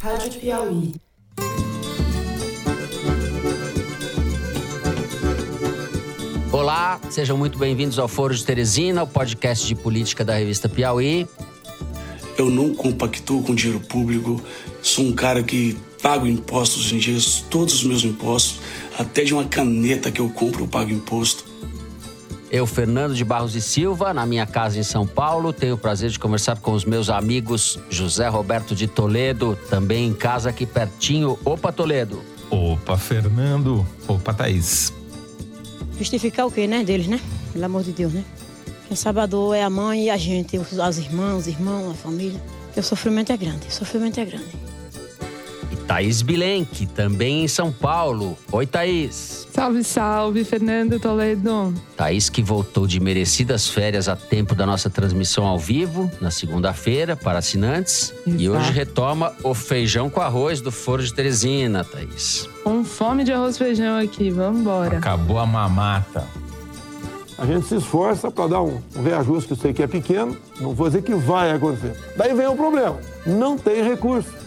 Rádio Piauí. Olá, sejam muito bem-vindos ao Foro de Teresina, o podcast de política da revista Piauí. Eu não compactuo com dinheiro público, sou um cara que pago impostos em dias, todos os meus impostos, até de uma caneta que eu compro eu pago imposto. Eu, Fernando de Barros e Silva, na minha casa em São Paulo, tenho o prazer de conversar com os meus amigos José Roberto de Toledo, também em casa aqui pertinho. Opa, Toledo. Opa, Fernando. Opa, Thaís. Justificar o quê, né, deles, né? Pelo amor de Deus, né? Quem sabe a dor é a mãe e a gente, os, as irmãs, os irmãos, a família. Porque o sofrimento é grande, o sofrimento é grande. E Thaís Bilenque, também em São Paulo. Oi, Thaís. Salve, salve, Fernando Toledo. Thaís que voltou de merecidas férias a tempo da nossa transmissão ao vivo, na segunda-feira, para assinantes. E Exato. hoje retoma o feijão com arroz do Foro de Teresina, Thaís. Com fome de arroz e feijão aqui, vamos embora. Acabou a mamata. A gente se esforça para dar um, um reajuste que eu sei que é pequeno, não vou dizer que vai acontecer. Daí vem o problema, não tem recurso.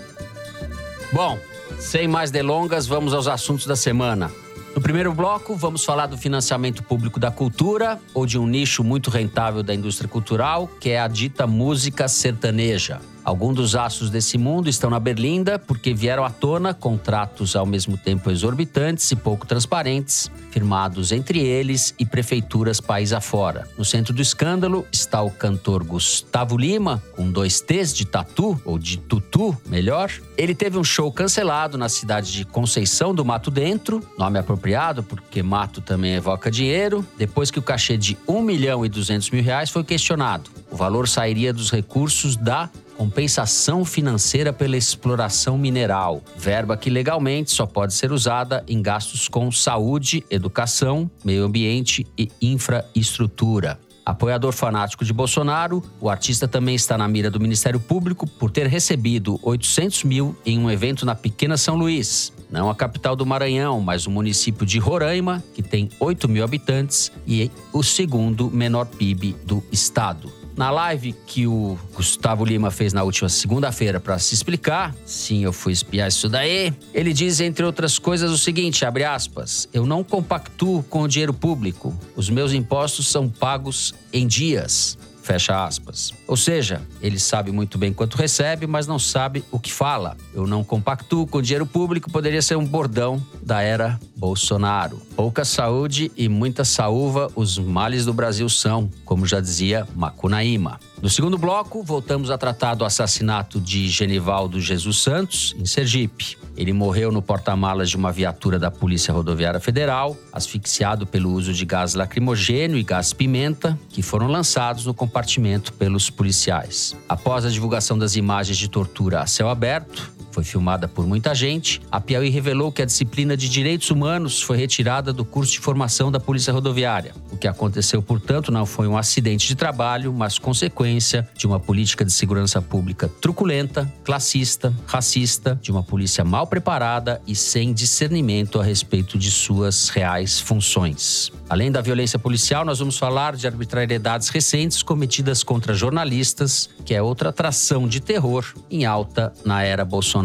Bom, sem mais delongas, vamos aos assuntos da semana. No primeiro bloco, vamos falar do financiamento público da cultura ou de um nicho muito rentável da indústria cultural, que é a dita música sertaneja. Alguns dos astros desse mundo estão na berlinda porque vieram à tona contratos ao mesmo tempo exorbitantes e pouco transparentes, firmados entre eles e prefeituras país afora. No centro do escândalo está o cantor Gustavo Lima, com dois T's de tatu, ou de tutu, melhor. Ele teve um show cancelado na cidade de Conceição do Mato Dentro, nome apropriado porque mato também evoca dinheiro, depois que o cachê de 1 milhão e 200 mil reais foi questionado. O valor sairia dos recursos da compensação financeira pela exploração mineral, verba que legalmente só pode ser usada em gastos com saúde, educação, meio ambiente e infraestrutura. Apoiador fanático de Bolsonaro, o artista também está na mira do Ministério Público por ter recebido 800 mil em um evento na Pequena São Luís. Não a capital do Maranhão, mas o município de Roraima, que tem 8 mil habitantes e o segundo menor PIB do estado. Na live que o Gustavo Lima fez na última segunda-feira para se explicar, sim, eu fui espiar isso daí. Ele diz, entre outras coisas, o seguinte: abre aspas, eu não compactuo com o dinheiro público. Os meus impostos são pagos em dias. Fecha aspas. Ou seja, ele sabe muito bem quanto recebe, mas não sabe o que fala. Eu não compactuo com dinheiro público poderia ser um bordão da era Bolsonaro. Pouca saúde e muita saúva, os males do Brasil são, como já dizia Macunaíma. No segundo bloco, voltamos a tratar do assassinato de Genivaldo Jesus Santos, em Sergipe. Ele morreu no porta-malas de uma viatura da Polícia Rodoviária Federal, asfixiado pelo uso de gás lacrimogênio e gás pimenta, que foram lançados no compartimento pelos policiais. Após a divulgação das imagens de tortura a céu aberto, foi filmada por muita gente, a Piauí revelou que a disciplina de direitos humanos foi retirada do curso de formação da Polícia Rodoviária. O que aconteceu, portanto, não foi um acidente de trabalho, mas consequência de uma política de segurança pública truculenta, classista, racista, de uma polícia mal preparada e sem discernimento a respeito de suas reais funções. Além da violência policial, nós vamos falar de arbitrariedades recentes cometidas contra jornalistas, que é outra atração de terror em alta na era Bolsonaro.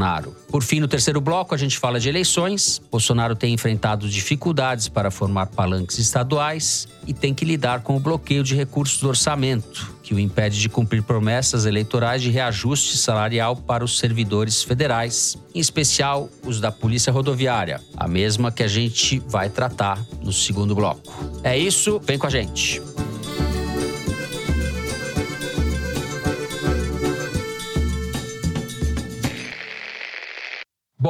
Por fim, no terceiro bloco, a gente fala de eleições. Bolsonaro tem enfrentado dificuldades para formar palanques estaduais e tem que lidar com o bloqueio de recursos do orçamento, que o impede de cumprir promessas eleitorais de reajuste salarial para os servidores federais, em especial os da Polícia Rodoviária, a mesma que a gente vai tratar no segundo bloco. É isso, vem com a gente.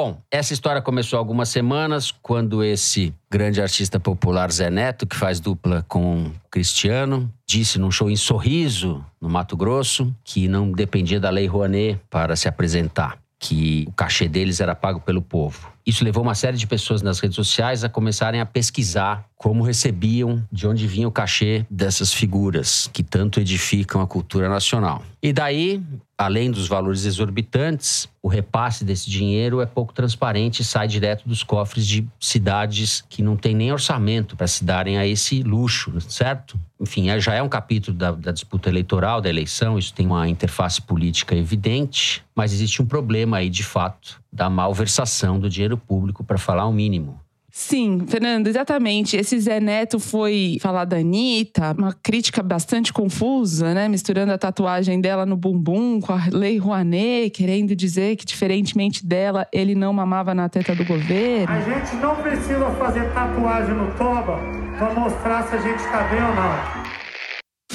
Bom, essa história começou há algumas semanas quando esse grande artista popular Zé Neto, que faz dupla com Cristiano, disse num show em Sorriso, no Mato Grosso, que não dependia da Lei Rouanet para se apresentar, que o cachê deles era pago pelo povo. Isso levou uma série de pessoas nas redes sociais a começarem a pesquisar como recebiam, de onde vinha o cachê dessas figuras que tanto edificam a cultura nacional. E daí, além dos valores exorbitantes, o repasse desse dinheiro é pouco transparente e sai direto dos cofres de cidades que não têm nem orçamento para se darem a esse luxo, certo? Enfim, já é um capítulo da, da disputa eleitoral, da eleição, isso tem uma interface política evidente, mas existe um problema aí, de fato, da malversação do dinheiro público, para falar o mínimo. Sim, Fernando, exatamente. Esse Zé Neto foi falar da Anitta, uma crítica bastante confusa, né? Misturando a tatuagem dela no bumbum com a Lei Rouanet, querendo dizer que, diferentemente dela, ele não mamava na teta do governo. A gente não precisa fazer tatuagem no toba para mostrar se a gente está bem ou não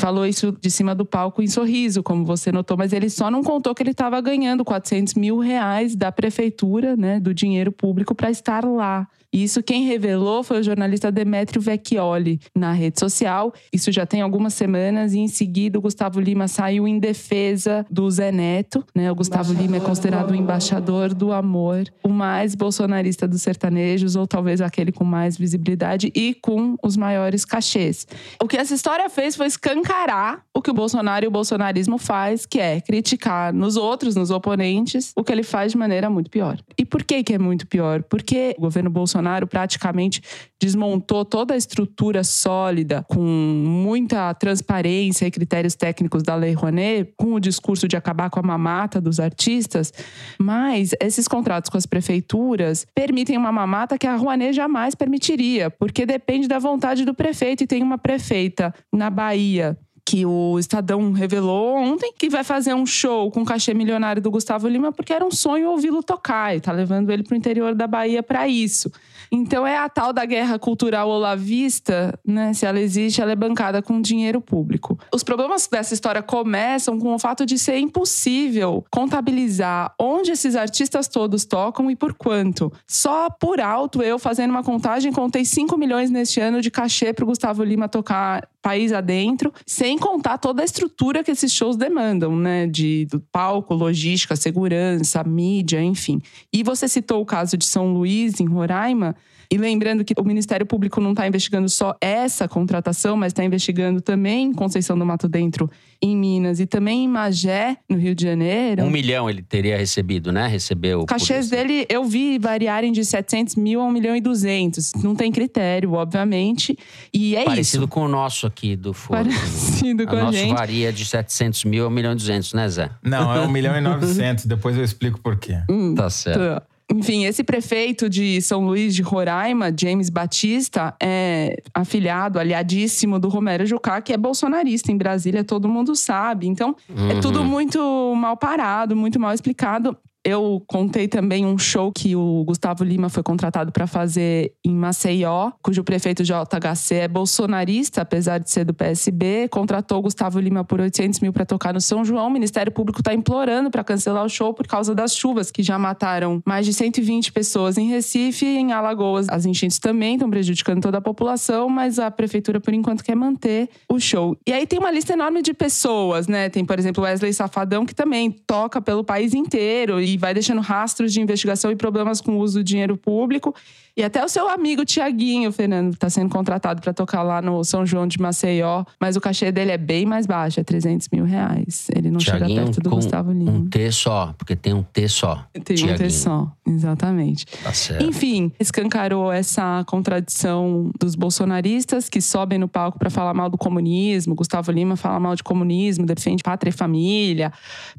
falou isso de cima do palco em sorriso, como você notou, mas ele só não contou que ele estava ganhando 400 mil reais da prefeitura, né, do dinheiro público para estar lá. Isso quem revelou foi o jornalista Demetrio Vecchioli na rede social. Isso já tem algumas semanas e em seguida o Gustavo Lima saiu em defesa do Zé Neto, né? O Gustavo Lima é considerado o embaixador do amor, o mais bolsonarista dos sertanejos ou talvez aquele com mais visibilidade e com os maiores cachês. O que essa história fez foi escancarar o que o Bolsonaro e o bolsonarismo faz, que é criticar nos outros, nos oponentes, o que ele faz de maneira muito pior. E por que que é muito pior? Porque o governo Bolsonaro Bolsonaro praticamente desmontou toda a estrutura sólida, com muita transparência e critérios técnicos da Lei Rouanet, com o discurso de acabar com a mamata dos artistas. Mas esses contratos com as prefeituras permitem uma mamata que a Rouanet jamais permitiria, porque depende da vontade do prefeito. E tem uma prefeita na Bahia que o Estadão revelou ontem, que vai fazer um show com o cachê milionário do Gustavo Lima, porque era um sonho ouvi-lo tocar, e tá levando ele pro interior da Bahia para isso. Então é a tal da guerra cultural olavista, né? Se ela existe, ela é bancada com dinheiro público. Os problemas dessa história começam com o fato de ser impossível contabilizar onde esses artistas todos tocam e por quanto. Só por alto, eu fazendo uma contagem, contei 5 milhões neste ano de cachê pro Gustavo Lima tocar país adentro, sem contar toda a estrutura que esses shows demandam, né? De palco, logística, segurança, mídia, enfim. E você citou o caso de São Luís, em Roraima. E lembrando que o Ministério Público não está investigando só essa contratação, mas está investigando também Conceição do Mato Dentro em Minas e também em Magé, no Rio de Janeiro. Um milhão ele teria recebido, né? Recebeu. Os cachês dele eu vi variarem de 700 mil a 1 milhão e 200. Não tem critério, obviamente. E é Parecido isso. Parecido com o nosso aqui do Foro. Parecido com a, a gente. nosso varia de 700 mil a 1 milhão e 200, né, Zé? Não, é 1 milhão e 900. Depois eu explico por quê. Hum, tá certo. Tá. Enfim, esse prefeito de São Luís de Roraima, James Batista, é afiliado, aliadíssimo do Romero Jucá, que é bolsonarista em Brasília, todo mundo sabe. Então, uhum. é tudo uhum. muito mal parado, muito mal explicado. Eu contei também um show que o Gustavo Lima foi contratado para fazer em Maceió, cujo prefeito JHC é bolsonarista, apesar de ser do PSB. Contratou o Gustavo Lima por 800 mil para tocar no São João. O Ministério Público está implorando para cancelar o show por causa das chuvas, que já mataram mais de 120 pessoas em Recife e em Alagoas. As enchentes também estão prejudicando toda a população, mas a prefeitura, por enquanto, quer manter o show. E aí tem uma lista enorme de pessoas, né? Tem, por exemplo, Wesley Safadão, que também toca pelo país inteiro vai deixando rastros de investigação e problemas com o uso do dinheiro público. E até o seu amigo Tiaguinho, Fernando, está sendo contratado para tocar lá no São João de Maceió, mas o cachê dele é bem mais baixo, é 300 mil reais. Ele não chega perto do Gustavo Lima. Um T só, porque tem um T só. Tem Thiaguinho. um T só, exatamente. Tá certo. Enfim, escancarou essa contradição dos bolsonaristas que sobem no palco para falar mal do comunismo. Gustavo Lima fala mal de comunismo, defende pátria e família,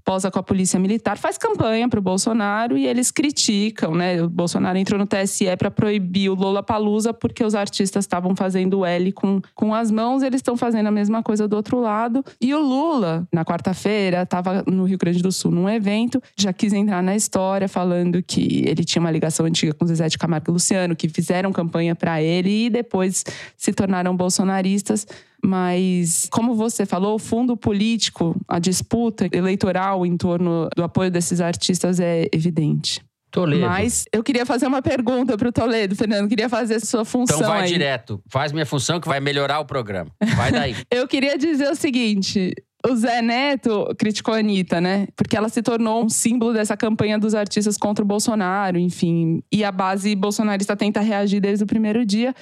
posa com a polícia militar, faz campanha para o Bolsonaro e eles criticam, né? O Bolsonaro entrou no TSE para proibir o Lola Palusa porque os artistas estavam fazendo L com, com as mãos, eles estão fazendo a mesma coisa do outro lado. E o Lula, na quarta-feira, estava no Rio Grande do Sul num evento, já quis entrar na história falando que ele tinha uma ligação antiga com Zezé de Camargo e Luciano, que fizeram campanha para ele e depois se tornaram bolsonaristas. Mas, como você falou, o fundo político, a disputa eleitoral em torno do apoio desses artistas é evidente. Toledo. Mas eu queria fazer uma pergunta para o Toledo, Fernando. Queria fazer a sua função. Então vai aí. direto. Faz minha função que vai melhorar o programa. Vai daí. eu queria dizer o seguinte: O Zé Neto criticou a Anitta, né? Porque ela se tornou um símbolo dessa campanha dos artistas contra o Bolsonaro, enfim. E a base bolsonarista tenta reagir desde o primeiro dia.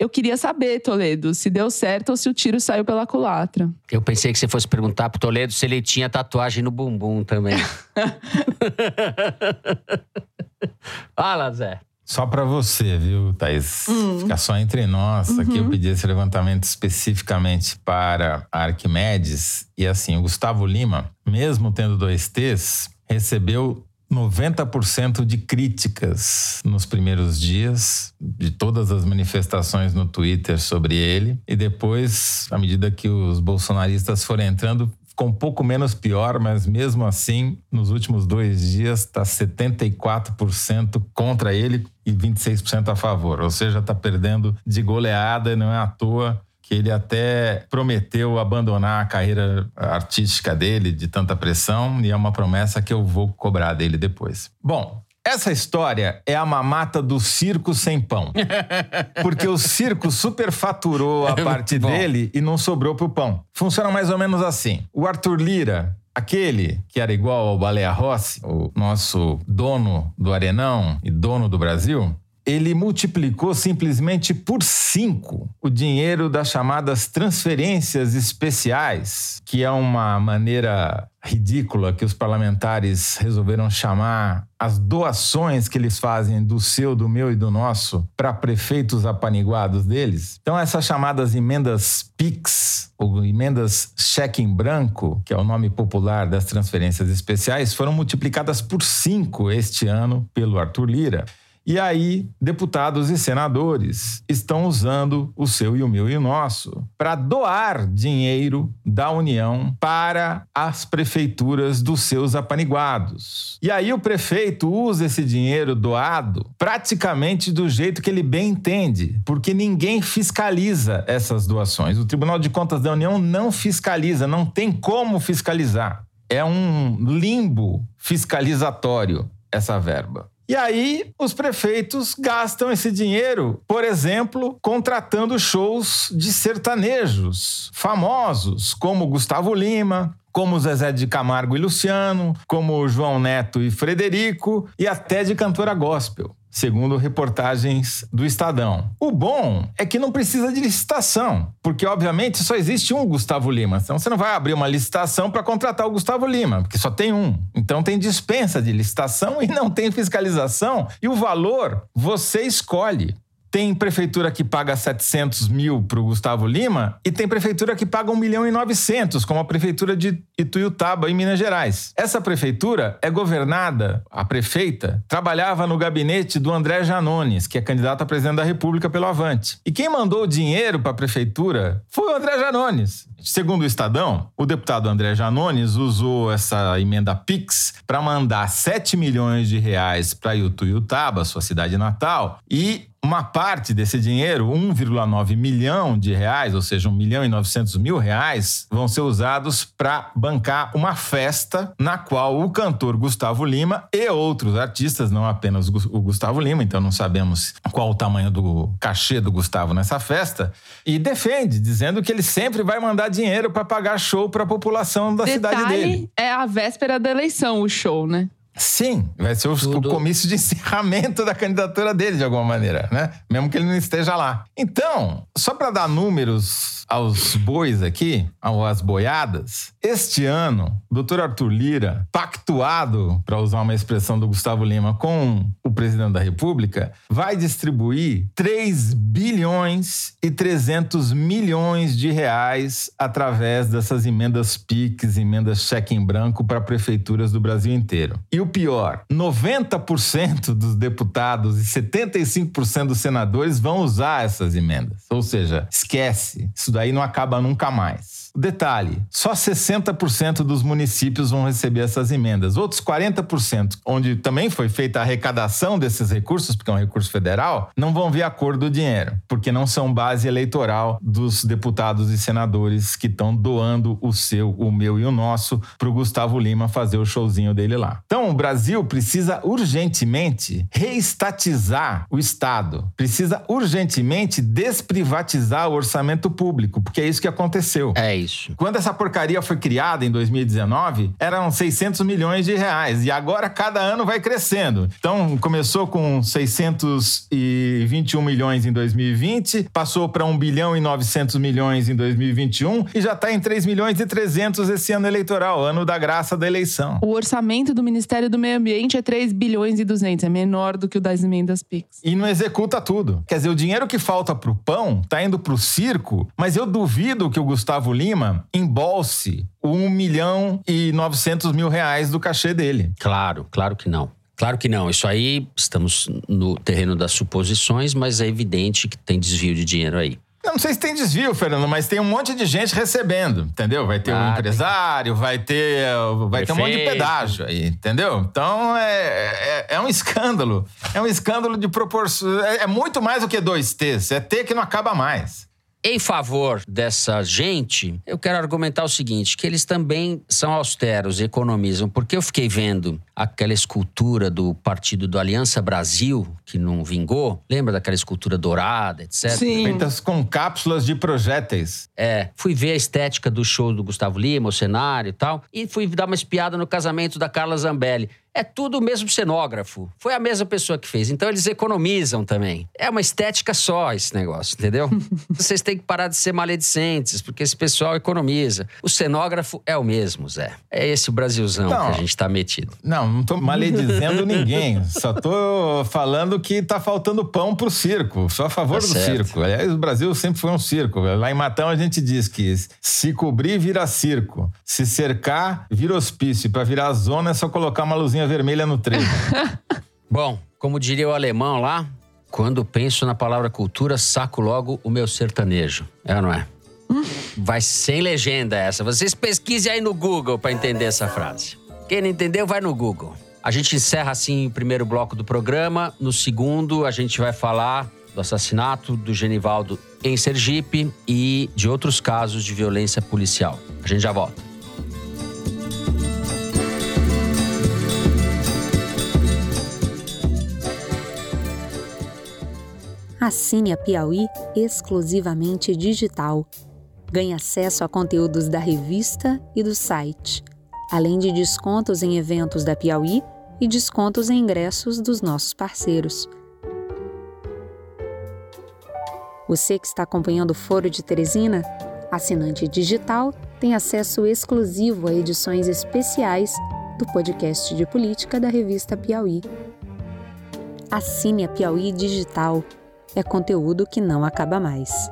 Eu queria saber, Toledo, se deu certo ou se o tiro saiu pela culatra. Eu pensei que você fosse perguntar pro Toledo se ele tinha tatuagem no bumbum também. Fala, Zé. Só para você, viu, Thaís? Ficar só entre nós. Aqui eu pedi esse levantamento especificamente para a Arquimedes. E assim, o Gustavo Lima, mesmo tendo dois T's, recebeu 90% de críticas nos primeiros dias de todas as manifestações no Twitter sobre ele. E depois, à medida que os bolsonaristas foram entrando, ficou um pouco menos pior, mas mesmo assim, nos últimos dois dias, está 74% contra ele e 26% a favor. Ou seja, está perdendo de goleada e não é à toa que ele até prometeu abandonar a carreira artística dele de tanta pressão e é uma promessa que eu vou cobrar dele depois. Bom, essa história é a mamata do circo sem pão. Porque o circo superfaturou a É parte dele e não sobrou pro pão. Funciona mais ou menos assim. O Arthur Lira, aquele que era igual ao Baleia Rossi, o nosso dono do Arenão e dono do Brasil, ele multiplicou simplesmente por cinco o dinheiro das chamadas transferências especiais, que é uma maneira ridícula que os parlamentares resolveram chamar as doações que eles fazem do seu, do meu e do nosso para prefeitos apaniguados deles. Então, essas chamadas emendas PIX, ou emendas cheque em branco, que é o nome popular das transferências especiais, foram multiplicadas por cinco este ano pelo Arthur Lira. E aí, deputados e senadores estão usando o seu e o meu e o nosso para doar dinheiro da União para as prefeituras dos seus apaniguados. E aí, o prefeito usa esse dinheiro doado praticamente do jeito que ele bem entende, porque ninguém fiscaliza essas doações. O Tribunal de Contas da União não fiscaliza, não tem como fiscalizar. É um limbo fiscalizatório essa verba. E aí, os prefeitos gastam esse dinheiro, por exemplo, contratando shows de sertanejos famosos, como Gustavo Lima, como Zezé de Camargo e Luciano, como João Neto e Frederico, e até de cantora gospel. Segundo reportagens do Estadão. O bom é que não precisa de licitação, porque obviamente só existe um Gustavo Lima. Então você não vai abrir uma licitação para contratar o Gustavo Lima, porque só tem um. Então tem dispensa de licitação e não tem fiscalização. E o valor você escolhe. Tem prefeitura que paga 700 mil para o Gustavo Lima e tem prefeitura que paga 1 milhão e 900, como a prefeitura de Ituiutaba, em Minas Gerais. Essa prefeitura é governada, a prefeita, trabalhava no gabinete do André Janones, que é candidato a presidente da República pelo Avante. E quem mandou o dinheiro para a prefeitura foi o André Janones. Segundo o Estadão, o deputado André Janones usou essa emenda PIX para mandar 7 milhões de reais para Ituiutaba, sua cidade natal, e uma parte desse dinheiro, 1,9 milhão de reais, ou seja, 1 milhão e 900 mil reais, vão ser usados para bancar uma festa na qual o cantor Gustavo Lima e outros artistas, não apenas o Gus- o Gustavo Lima, então não sabemos qual o tamanho do cachê do Gustavo nessa festa, e defende, dizendo que ele sempre vai mandar dinheiro para pagar show para a população da cidade dele. Detalhe, é a véspera da eleição o show, né? Sim, vai ser o, Tudo. o comício de encerramento da candidatura dele, de alguma maneira, né? Mesmo que ele não esteja lá. Então, só para dar números aos bois aqui, às boiadas, este ano, doutor Arthur Lira, pactuado, para usar uma expressão do Gustavo Lima, com o presidente da República, vai distribuir 3 bilhões e 300 milhões de reais através dessas emendas PIX, emendas cheque em branco para prefeituras do Brasil inteiro. E o pior, 90% dos deputados e 75% dos senadores vão usar essas emendas. Ou seja, esquece, isso daí não acaba nunca mais. Detalhe: só 60% dos municípios vão receber essas emendas. Outros 40%, onde também foi feita a arrecadação desses recursos, porque é um recurso federal, não vão ver a cor do dinheiro, porque não são base eleitoral dos deputados e senadores que estão doando o seu, o meu e o nosso para o Gustavo Lima fazer o showzinho dele lá. Então, o Brasil precisa urgentemente reestatizar o Estado. Precisa urgentemente desprivatizar o orçamento público, porque é isso que aconteceu. É isso. Quando essa porcaria foi criada em 2019, eram 600 milhões de reais. E agora cada ano vai crescendo. Então, começou com 621 milhões em 2020, passou para 1 bilhão e 900 milhões em 2021 e já está em 3 milhões e 300 esse ano eleitoral, ano da graça da eleição. O orçamento do Ministério do Meio Ambiente é 3 bilhões e 200, é menor do que o das emendas PIX. E não executa tudo. Quer dizer, o dinheiro que falta pro pão tá indo pro circo, mas eu duvido que o Gustavo Lima embolse 1 milhão e 900 mil reais do cachê dele. Claro, claro que não. Claro que não. Isso aí, estamos no terreno das suposições, mas é evidente que tem desvio de dinheiro aí. Eu não sei se tem desvio, Fernando, mas tem um monte de gente recebendo, entendeu? Vai ter Ah, um empresário, vai ter, vai ter um monte de pedágio aí, entendeu? Então é, é, é um escândalo. É um escândalo de proporção. É, é muito mais do que dois T's. É T que não acaba mais. Em favor dessa gente, eu quero argumentar o seguinte: que eles também são austeros, economizam, porque eu fiquei vendo aquela escultura do partido do Aliança Brasil, que não vingou. Lembra daquela escultura dourada, etc? Sim. Feitas com cápsulas de projéteis. É, fui ver a estética do show do Gustavo Lima, o cenário e tal, e fui dar uma espiada no casamento da Carla Zambelli. É tudo o mesmo cenógrafo. Foi a mesma pessoa que fez. Então eles economizam também. É uma estética só esse negócio, entendeu? Vocês têm que parar de ser maledicentes, porque esse pessoal economiza. O cenógrafo é o mesmo, Zé. É esse o Brasilzão Não. que a gente tá metido. Não, não tô maledizendo ninguém. Só tô falando que tá faltando pão pro circo. Sou a favor Tá do certo. circo. Aliás, o Brasil sempre foi um circo. Lá em Matão a gente diz que se cobrir vira circo. Se cercar, vira hospício. Pra virar zona é só colocar uma luzinha vermelha no trevo. Bom, como diria o alemão lá, quando penso na palavra cultura, saco logo o meu sertanejo. É ou não é? Vai sem legenda essa. Vocês pesquisem aí no Google para entender essa frase. Quem não entendeu, vai no Google. A gente encerra assim o primeiro bloco do programa. No segundo, a gente vai falar do assassinato do Genivaldo em Sergipe e de outros casos de violência policial. A gente já volta. Assine a Piauí exclusivamente digital. Ganhe acesso a conteúdos da revista e do site, além de descontos em eventos da Piauí e descontos em ingressos dos nossos parceiros. Você que está acompanhando o Foro de Teresina, assinante digital, tem acesso exclusivo a edições especiais do podcast de política da revista Piauí. Assine a Piauí Digital. É conteúdo que não acaba mais.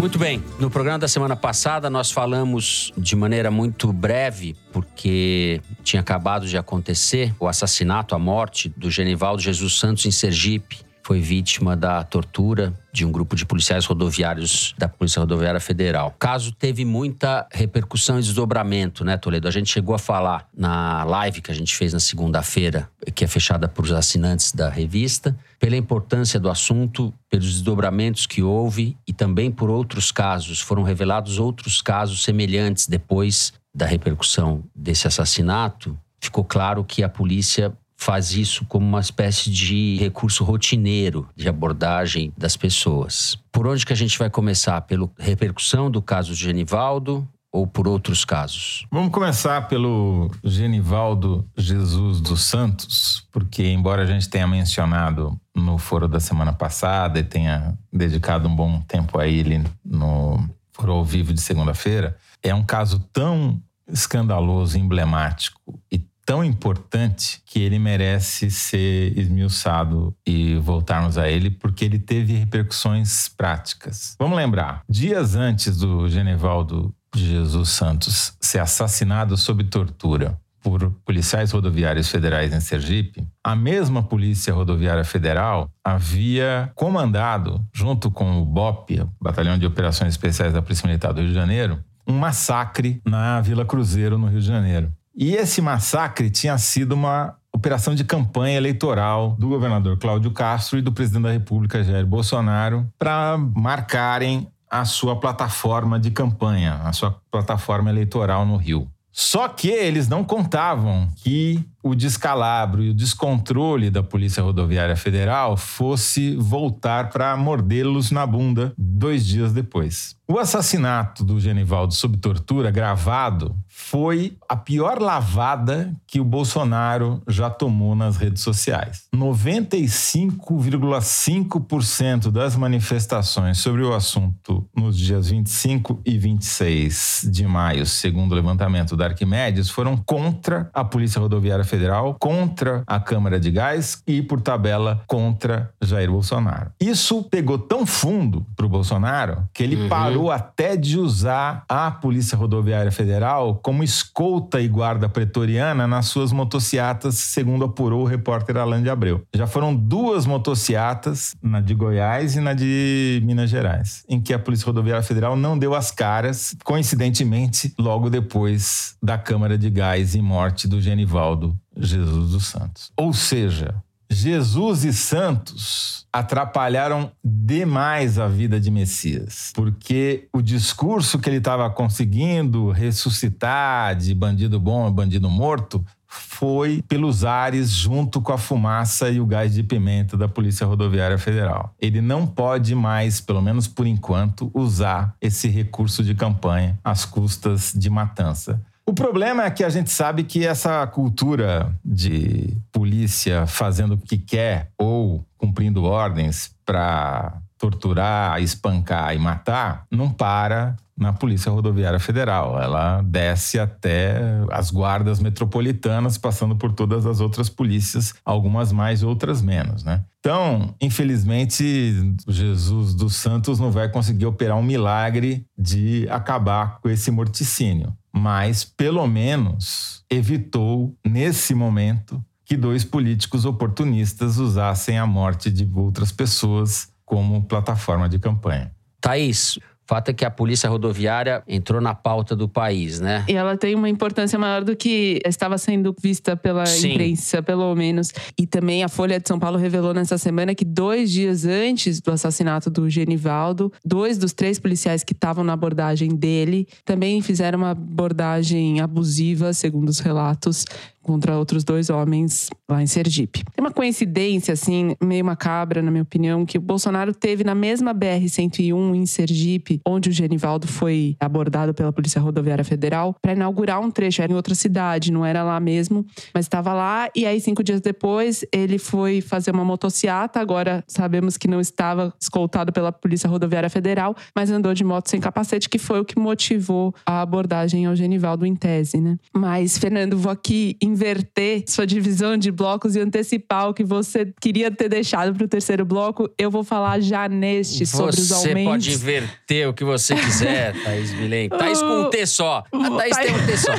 Muito bem. No programa da semana passada, nós falamos de maneira muito breve, porque tinha acabado de acontecer o assassinato, a morte do Genivaldo Jesus Santos em Sergipe. Foi vítima da tortura de um grupo de policiais rodoviários da Polícia Rodoviária Federal. O caso teve muita repercussão e desdobramento, né, Toledo? A gente chegou a falar na live que a gente fez na segunda-feira, que é fechada por os assinantes da revista, pela importância do assunto, pelos desdobramentos que houve e também por outros casos. Foram revelados outros casos semelhantes depois da repercussão desse assassinato. Ficou claro que a polícia faz isso como uma espécie de recurso rotineiro de abordagem das pessoas. Por onde que a gente vai começar? Pela repercussão do caso de Genivaldo ou por outros casos? Vamos começar pelo Genivaldo Jesus dos Santos, porque, embora a gente tenha mencionado no foro da semana passada e tenha dedicado um bom tempo a ele no foro ao vivo de segunda-feira, é um caso tão escandaloso, emblemático e tão importante que ele merece ser esmiuçado e voltarmos a ele, porque ele teve repercussões práticas. Vamos lembrar, dias antes do Genivaldo de Jesus Santos ser assassinado sob tortura por policiais rodoviários federais em Sergipe, a mesma Polícia Rodoviária Federal havia comandado, junto com o BOP, Batalhão de Operações Especiais da Polícia Militar do Rio de Janeiro, um massacre na Vila Cruzeiro, no Rio de Janeiro. E esse massacre tinha sido uma operação de campanha eleitoral do governador Cláudio Castro e do presidente da República Jair Bolsonaro para marcarem a sua plataforma de campanha, a sua plataforma eleitoral no Rio. Só que eles não contavam que o descalabro e o descontrole da Polícia Rodoviária Federal fosse voltar para mordê-los na bunda dois dias depois. O assassinato do Genivaldo sob tortura gravado foi a pior lavada que o Bolsonaro já tomou nas redes sociais. 95,5% das manifestações sobre o assunto nos dias 25 e 26 de maio, segundo o levantamento da Arquimedes, foram contra a Polícia Rodoviária Federal, contra a Câmara de Gás e, por tabela, contra Jair Bolsonaro. Isso pegou tão fundo para o Bolsonaro que ele uhum. parou até de usar a Polícia Rodoviária Federal como escolta e guarda pretoriana nas suas motociatas, segundo apurou o repórter Alain de Abreu. Já foram duas motociatas, na de Goiás e na de Minas Gerais, em que a Polícia Rodoviária Federal não deu as caras, coincidentemente, logo depois da Câmara de Gás e morte do Genivaldo Jesus dos Santos. Ou seja, Jesus e Santos atrapalharam demais a vida de Messias, porque o discurso que ele estava conseguindo ressuscitar de bandido bom e bandido morto foi pelos ares junto com a fumaça e o gás de pimenta da Polícia Rodoviária Federal. Ele não pode mais, pelo menos por enquanto, usar esse recurso de campanha às custas de matança. O problema é que a gente sabe que essa cultura de polícia fazendo o que quer ou cumprindo ordens para torturar, espancar e matar não para na Polícia Rodoviária Federal. Ela desce até as guardas metropolitanas, passando por todas as outras polícias, algumas mais, outras menos, né? Então, infelizmente, Jesus dos Santos não vai conseguir operar um milagre de acabar com esse morticínio mas pelo menos evitou, nesse momento, que dois políticos oportunistas usassem a morte de outras pessoas como plataforma de campanha. Thaís, fato é que a polícia rodoviária entrou na pauta do país, né? E ela tem uma importância maior do que estava sendo vista pela Sim. imprensa, pelo menos. E também a Folha de São Paulo revelou nessa semana que dois dias antes do assassinato do Genivaldo, dois dos três policiais que estavam na abordagem dele também fizeram uma abordagem abusiva, segundo os relatos, contra outros dois homens lá em Sergipe. Tem uma coincidência, assim, meio macabra, na minha opinião, que o Bolsonaro teve na mesma BR-101 em Sergipe, onde o Genivaldo foi abordado pela Polícia Rodoviária Federal, para inaugurar um trecho. Era em outra cidade, não era lá mesmo, mas estava lá. E aí, cinco dias depois, ele foi fazer uma motociata. Agora sabemos que não estava escoltado pela Polícia Rodoviária Federal, mas andou de moto sem capacete, que foi o que motivou a abordagem ao Genivaldo em tese, né? Mas, Fernando, vou aqui inverter sua divisão de blocos e antecipar o que você queria ter deixado para o terceiro bloco, eu vou falar já neste você sobre os aumentos. Você pode inverter o que você quiser, Thaís Milen. Thaís com um T só. A Thaís tem um T só.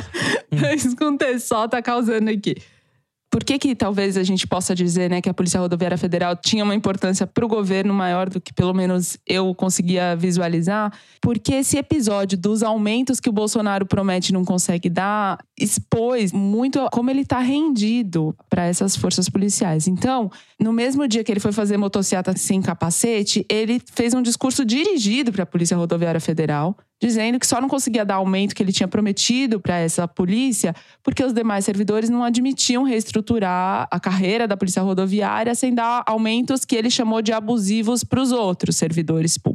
Thaís com um T só tá causando aqui. Por que, que talvez a gente possa dizer né, que a Polícia Rodoviária Federal tinha uma importância para o governo maior do que pelo menos eu conseguia visualizar? Porque esse episódio dos aumentos que o Bolsonaro promete e não consegue dar expôs muito como ele está rendido para essas forças policiais. Então, no mesmo dia que ele foi fazer motocicleta sem capacete, ele fez um discurso dirigido para a Polícia Rodoviária Federal, dizendo que só não conseguia dar aumento que ele tinha prometido para essa polícia, porque os demais servidores não admitiam reestruturar a carreira da polícia rodoviária sem dar aumentos que ele chamou de abusivos para os outros servidores públicos.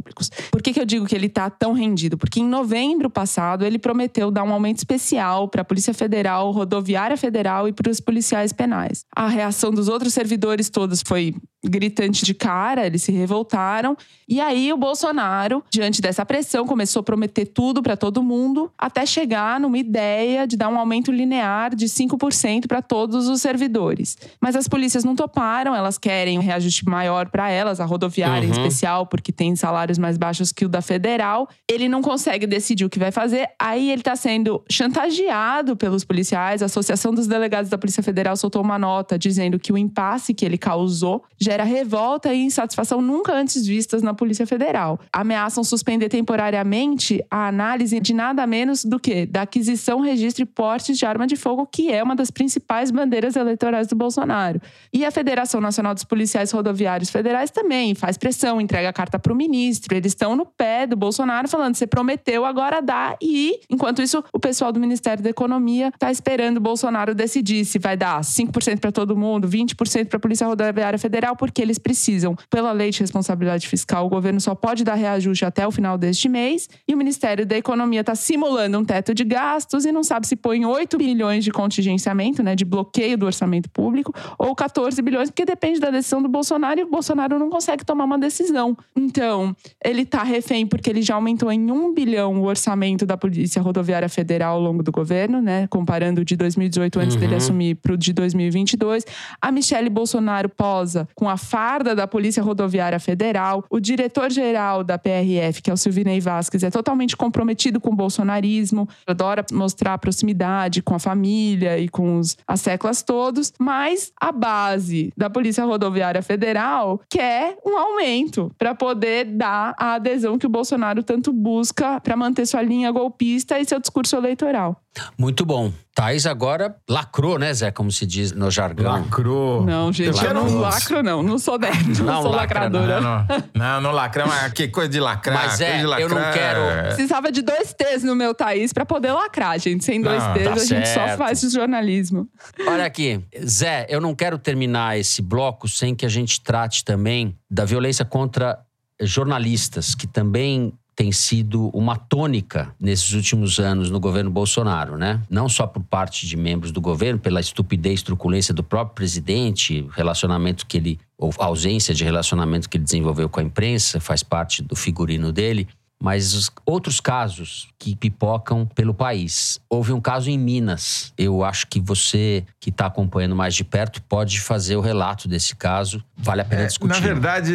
Por que, que eu digo que ele está tão rendido? Porque em novembro passado ele prometeu dar um aumento especial para a Polícia Federal, Rodoviária Federal e para os policiais penais. A reação dos outros servidores todos foi gritante de cara, eles se revoltaram. E aí o Bolsonaro, diante dessa pressão, começou a prometer tudo para todo mundo, até chegar numa ideia de dar um aumento linear de 5% para todos os servidores. Mas as polícias não toparam, elas querem um reajuste maior para elas, a rodoviária uhum. em especial, porque tem salários mais baixos que o da federal. Ele não consegue decidir o que vai fazer, aí ele está sendo chantageado pelos policiais. A Associação dos Delegados da Polícia Federal soltou uma nota dizendo que o impasse que ele causou gera revolta e insatisfação nunca antes vistas na Polícia Federal. Ameaçam suspender temporariamente a análise de nada menos do que da aquisição, registro e portes de arma de fogo, que é uma das principais bandeiras eleitorais do Bolsonaro. E a Federação Nacional dos Policiais Rodoviários Federais também faz pressão, entrega a carta para o ministro. Eles estão no pé do Bolsonaro falando: você prometeu, agora dá. E, enquanto isso, o pessoal do Ministério da Economia está esperando o Bolsonaro decidir se vai dar 5% para todo mundo, 20% para a Polícia Rodoviária Federal, porque eles precisam. Pela lei de responsabilidade fiscal, o governo só pode dar reajuste até o final deste mês. E o Ministério da Economia está simulando um teto de gastos e não sabe se põe 8 bilhões de contingenciamento, né, de bloqueio do orçamento público, ou 14 bilhões, porque depende da decisão do Bolsonaro e o Bolsonaro não consegue tomar uma decisão. Então, ele está refém porque ele já aumentou em 1 bilhão o orçamento da Polícia Rodoviária Federal ao longo do governo, né, comparando de 2018 antes uhum. dele assumir para o de 2022. A Michele Bolsonaro posa com a farda da Polícia Rodoviária Federal. O diretor-geral da PRF, que é o Silvinei Vasquez, é totalmente comprometido com o bolsonarismo, adora mostrar proximidade com a família e com os, as seclas todos, mas a base da Polícia Rodoviária Federal quer um aumento para poder dar a adesão que o Bolsonaro tanto busca para manter sua linha golpista e seu discurso eleitoral. Muito bom. Thais agora lacrou, né, Zé? Como se diz no jargão. Lacrou. Não, gente, eu não lacro, não. Não sou dentro, não, não sou lacra, lacradora. Não, não, não, não lacra, mas que coisa de lacrar. Mas é, lacrar. eu não quero... Precisava de dois T's no meu Thaís pra poder lacrar, gente. Sem dois T's, tá a certo. gente só faz o jornalismo. Olha aqui, Zé, eu não quero terminar esse bloco sem que a gente trate também da violência contra jornalistas, que também tem sido uma tônica nesses últimos anos no governo Bolsonaro, né? Não só por parte de membros do governo, pela estupidez, truculência do próprio presidente, relacionamento que ele ou ausência de relacionamento que ele desenvolveu com a imprensa, faz parte do figurino dele, mas outros casos que pipocam pelo país. Houve um caso em Minas. Eu acho que você que está acompanhando mais de perto pode fazer o relato desse caso. Vale a pena é, discutir. Na verdade,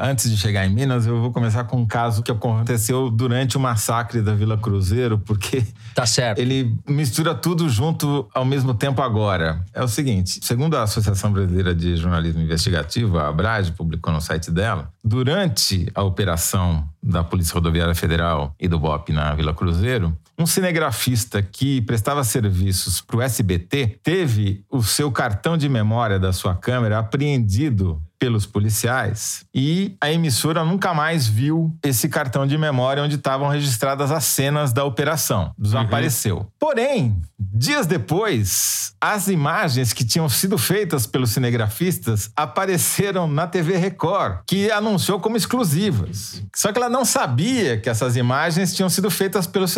antes de chegar em Minas, eu vou começar com um caso que aconteceu durante o massacre da Vila Cruzeiro, porque tá certo. ele mistura tudo junto ao mesmo tempo agora. É o seguinte, segundo a Associação Brasileira de Jornalismo Investigativo, a ABRAD, publicou no site dela, durante a operação da Polícia Rodoviária Federal e do BOP na Vila Cruzeiro, um cinegrafista que prestava serviços para o SBT teve o seu cartão de memória da sua câmera apreendido pelos policiais e a emissora nunca mais viu esse cartão de memória onde estavam registradas as cenas da operação. Desapareceu. Uhum. Porém, dias depois, as imagens que tinham sido feitas pelos cinegrafistas apareceram na TV Record, que anunciou como exclusivas. Só que ela não sabia que essas imagens tinham sido feitas pelo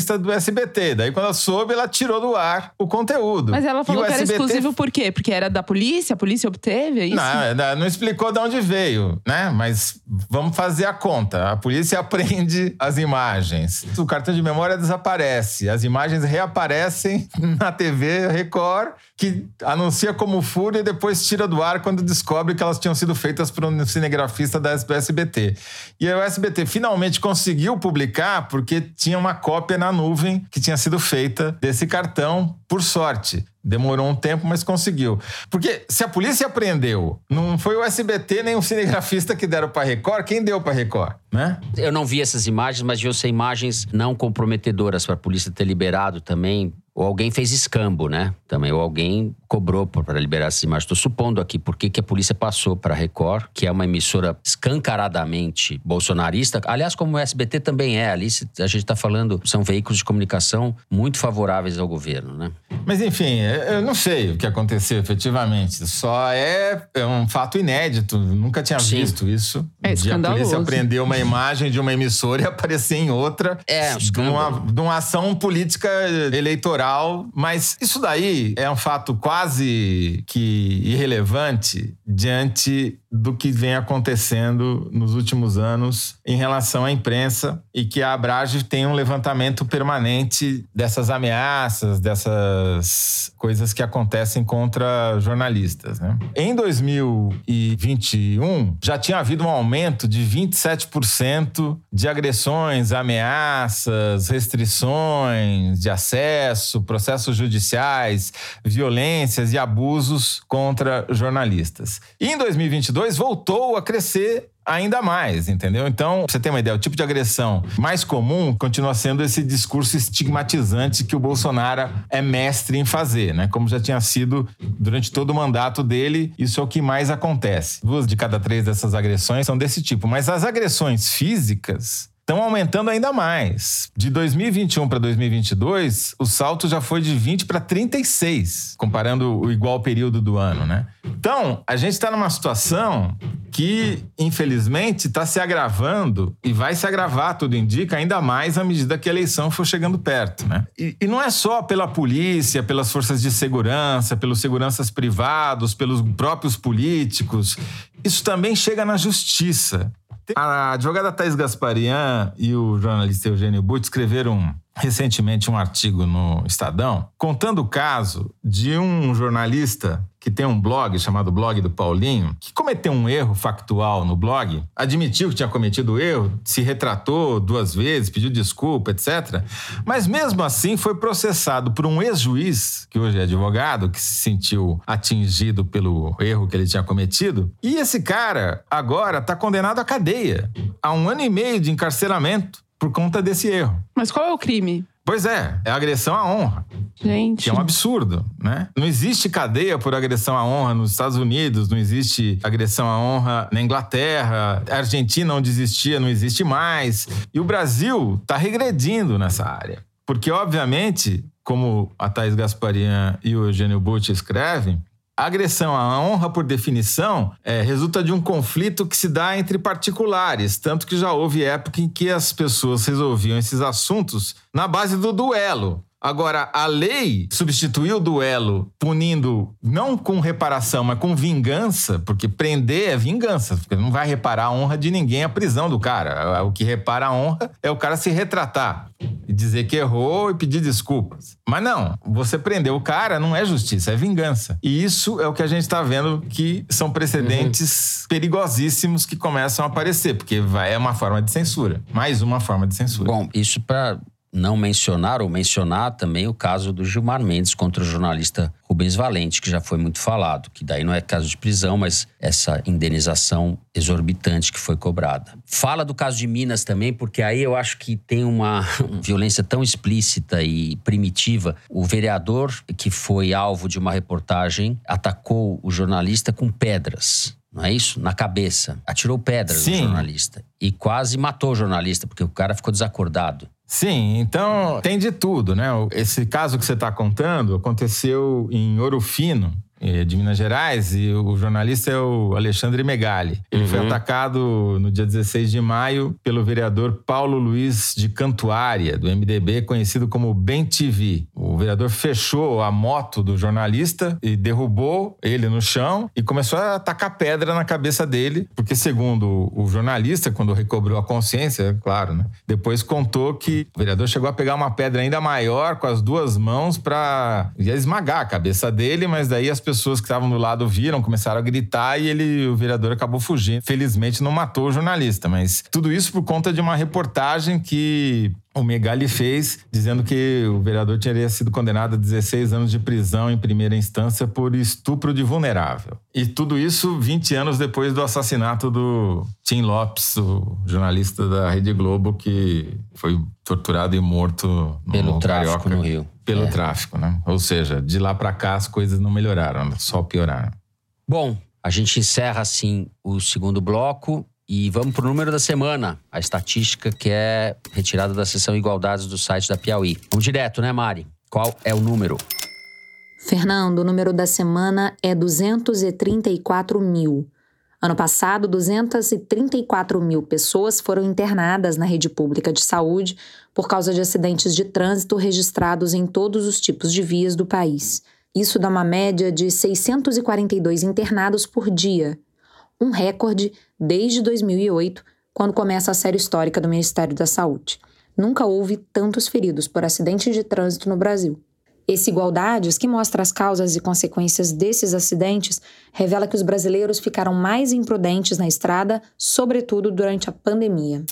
cinegrafista do SBT. Daí, quando ela soube, ela tirou do ar o conteúdo. Mas ela falou que SBT... era exclusivo por quê? Porque era da polícia? A polícia obteve? É isso? Não, não explicou de onde veio, né? Mas vamos fazer a conta. A polícia aprende as imagens. O cartão de memória desaparece. As imagens reaparecem na TV Record, que anuncia como fúria e depois tira do ar quando descobre que elas tinham sido feitas por um cinegrafista da SBT. E o SBT finalmente conseguiu publicar porque tinha uma cópia na nuvem que tinha sido feita desse cartão, por sorte. Demorou um tempo, mas conseguiu. Porque se a polícia apreendeu, não foi o SBT nem o cinegrafista que deram para Record, quem deu para Record, né? Eu não vi essas imagens, mas eu sei imagens não comprometedoras para a polícia ter liberado também ou alguém fez escambo, né? Também, ou alguém cobrou para liberar essas imagens. Estou supondo aqui por que a polícia passou para a Record, que é uma emissora escancaradamente bolsonarista. Aliás, como o SBT também é, ali a gente está falando, são veículos de comunicação muito favoráveis ao governo, né? Mas enfim, eu não sei o que aconteceu efetivamente. Só é, é um fato inédito. Nunca tinha Sim. visto isso. É de a polícia aprender uma imagem de uma emissora e aparecer em outra. É, de uma, de uma ação política eleitoral, mas isso daí é um fato quase que irrelevante diante do que vem acontecendo nos últimos anos em relação à imprensa e que a Abrage tem um levantamento permanente dessas ameaças, dessas coisas que acontecem contra jornalistas. Né? Em 2021, já tinha havido um aumento de 27% de agressões, ameaças, restrições de acesso, processos judiciais, violências e abusos contra jornalistas. E em 2022, 2022 voltou a crescer ainda mais, entendeu? Então, pra você ter uma ideia, o tipo de agressão mais comum continua sendo esse discurso estigmatizante que o Bolsonaro é mestre em fazer, né? Como já tinha sido durante todo o mandato dele, isso é o que mais acontece. Duas de cada três dessas agressões são desse tipo. Mas as agressões físicas estão aumentando ainda mais. De 2021 para 2022, o salto já foi de 20 para 36, comparando o igual período do ano, né? Então, a gente está numa situação que, infelizmente, está se agravando e vai se agravar, tudo indica, ainda mais à medida que a eleição for chegando perto, né? E, e não é só pela polícia, pelas forças de segurança, pelos seguranças privados, pelos próprios políticos. Isso também chega na justiça. A advogada Thais Gasparian e o jornalista Eugênio Butt escreveram recentemente um artigo no Estadão contando o caso de um jornalista que tem um blog chamado Blog do Paulinho, que cometeu um erro factual no blog, admitiu que tinha cometido o erro, se retratou duas vezes, pediu desculpa, etc. Mas mesmo assim foi processado por um ex-juiz, que hoje é advogado, que se sentiu atingido pelo erro que ele tinha cometido. E esse cara agora está condenado à cadeia, a um ano e meio de encarceramento por conta desse erro. Mas qual é o crime? Pois é, é agressão à honra. Gente. Que é um absurdo, né? Não existe cadeia por agressão à honra nos Estados Unidos, não existe agressão à honra na Inglaterra, a Argentina onde existia não existe mais. E o Brasil está regredindo nessa área. Porque, obviamente, como a Thais Gasparian e o Eugênio Butti escrevem, a agressão à honra, por definição, é, resulta de um conflito que se dá entre particulares, tanto que já houve época em que as pessoas resolviam esses assuntos na base do duelo. Agora, a lei substituiu o duelo punindo não com reparação, mas com vingança, porque prender é vingança, porque não vai reparar a honra de ninguém a prisão do cara. O que repara a honra é o cara se retratar e dizer que errou e pedir desculpas. Mas não, você prender o cara não é justiça, é vingança. E isso é o que a gente está vendo que são precedentes uhum. perigosíssimos que começam a aparecer, porque é uma forma de censura, mais uma forma de censura. Bom, isso para não mencionar ou mencionar também o caso do Gilmar Mendes contra o jornalista Rubens Valente, que já foi muito falado, que daí não é caso de prisão, mas essa indenização exorbitante que foi cobrada. Fala do caso de Minas também, porque aí eu acho que tem uma, violência tão explícita e primitiva. O vereador que foi alvo de uma reportagem atacou o jornalista com pedras não é isso? Na cabeça. Atirou pedras Sim. no jornalista. E quase matou o jornalista, porque o cara ficou desacordado. Sim, então tem de tudo, né? Esse caso que você está contando aconteceu em Ouro Fino, de Minas Gerais e o jornalista é o Alexandre Megali. Ele uhum. foi atacado no dia 16 de maio pelo vereador Paulo Luiz de Cantuária, do MDB, conhecido como Bem TV. O vereador fechou a moto do jornalista e derrubou ele no chão e começou a atacar pedra na cabeça dele, porque segundo o jornalista, quando recobrou a consciência, claro, né? Depois contou que o vereador chegou a pegar uma pedra ainda maior com as duas mãos para esmagar a cabeça dele, mas daí as pessoas pessoas que estavam do lado viram, começaram a gritar e ele, o vereador acabou fugindo. Felizmente não matou o jornalista, mas tudo isso por conta de uma reportagem que o Megali fez, dizendo que o vereador teria sido condenado a 16 anos de prisão em primeira instância por estupro de vulnerável. E tudo isso 20 anos depois do assassinato do Tim Lopes, o jornalista da Rede Globo, que foi torturado e morto no pelo tráfico Carioca, no Rio. Pelo é. tráfico, né? Ou seja, de lá para cá as coisas não melhoraram, só pioraram. Bom, a gente encerra assim o segundo bloco e vamos para o número da semana, a estatística que é retirada da seção Igualdades do site da Piauí. Vamos direto, né, Mari? Qual é o número? Fernando, o número da semana é 234 mil. Ano passado, 234 mil pessoas foram internadas na rede pública de saúde por causa de acidentes de trânsito registrados em todos os tipos de vias do país. Isso dá uma média de 642 internados por dia, um recorde desde 2008, quando começa a série histórica do Ministério da Saúde. Nunca houve tantos feridos por acidente de trânsito no Brasil. Esse Igualdades, que mostra as causas e consequências desses acidentes, revela que os brasileiros ficaram mais imprudentes na estrada, sobretudo durante a pandemia.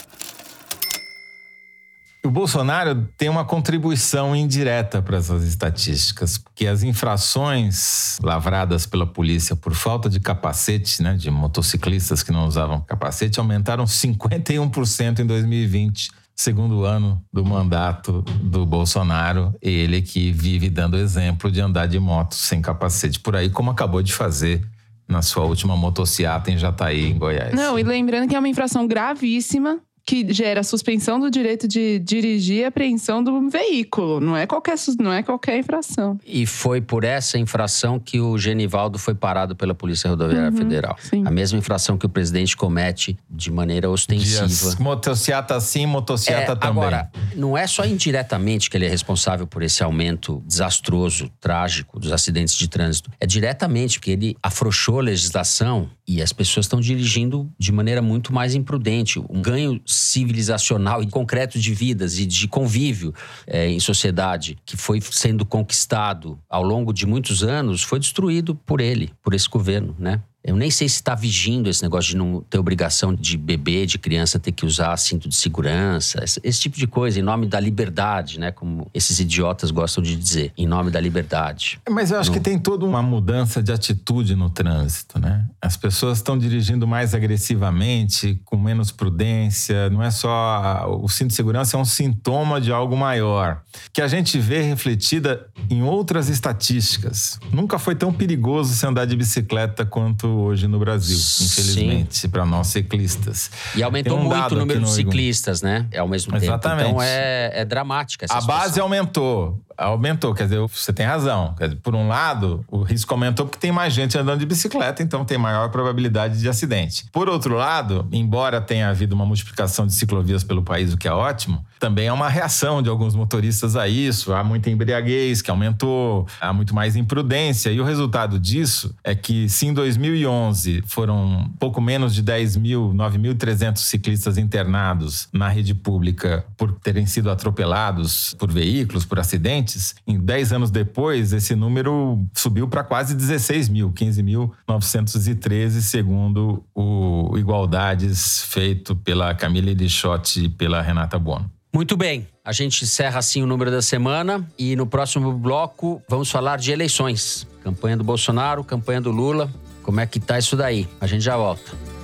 O Bolsonaro tem uma contribuição indireta para essas estatísticas, porque as infrações lavradas pela polícia por falta de capacete, né, de motociclistas que não usavam capacete, aumentaram 51% em 2020 segundo ano do mandato do Bolsonaro, ele que vive dando exemplo de andar de moto sem capacete por aí, como acabou de fazer na sua última motociata em Jataí, em Goiás. Não, e lembrando que é uma infração gravíssima, que gera suspensão do direito de dirigir e apreensão do veículo. Não é qualquer, não é qualquer infração. E foi por essa infração que o Genivaldo foi parado pela Polícia Rodoviária Uhum, Federal. sim. A mesma infração que o presidente comete de maneira ostensiva. Dias, motociata sim, motociata É, também. Agora, não é só indiretamente que ele é responsável por esse aumento desastroso, trágico dos acidentes de trânsito. É diretamente, porque ele afrouxou a legislação e as pessoas estão dirigindo de maneira muito mais imprudente. Um ganho civilizacional e concreto de vidas e de convívio é, em sociedade que foi sendo conquistado ao longo de muitos anos foi destruído por ele, por esse governo, né? Eu nem sei se está vigindo esse negócio de não ter obrigação de bebê, de criança ter que usar cinto de segurança, esse, esse tipo de coisa, em nome da liberdade, né? Como esses idiotas gostam de dizer, em nome da liberdade. Mas eu acho Não. que tem toda uma mudança de atitude no trânsito, né? As pessoas estão dirigindo mais agressivamente, com menos prudência. Não é só. O cinto de segurança é um sintoma de algo maior. Que a gente vê refletida em outras estatísticas. Nunca foi tão perigoso se andar de bicicleta quanto hoje no Brasil, infelizmente, para nós ciclistas. E aumentou um muito o número de ciclistas, né? Ao mesmo Exatamente. tempo. Então é, é dramática essa A base situação. aumentou. Aumentou, quer dizer, você tem razão. Dizer, por um lado, o risco aumentou porque tem mais gente andando de bicicleta, então tem maior probabilidade de acidente. Por outro lado, embora tenha havido uma multiplicação de ciclovias pelo país, o que é ótimo, também há uma reação de alguns motoristas a isso. Há muita embriaguez que aumentou, há muito mais imprudência. E o resultado disso é que, se em 2011 foram pouco menos de 10 mil, 9.300 ciclistas internados na rede pública por terem sido atropelados por veículos, por acidentes, em 10 anos depois, esse número subiu para quase 16 mil, 15.913, segundo o Igualdades feito pela Camila Elichotti e pela Renata Bono. Muito bem, a gente encerra assim o número da semana e no próximo bloco vamos falar de eleições. Campanha do Bolsonaro, campanha do Lula. Como é que tá isso daí? A gente já volta.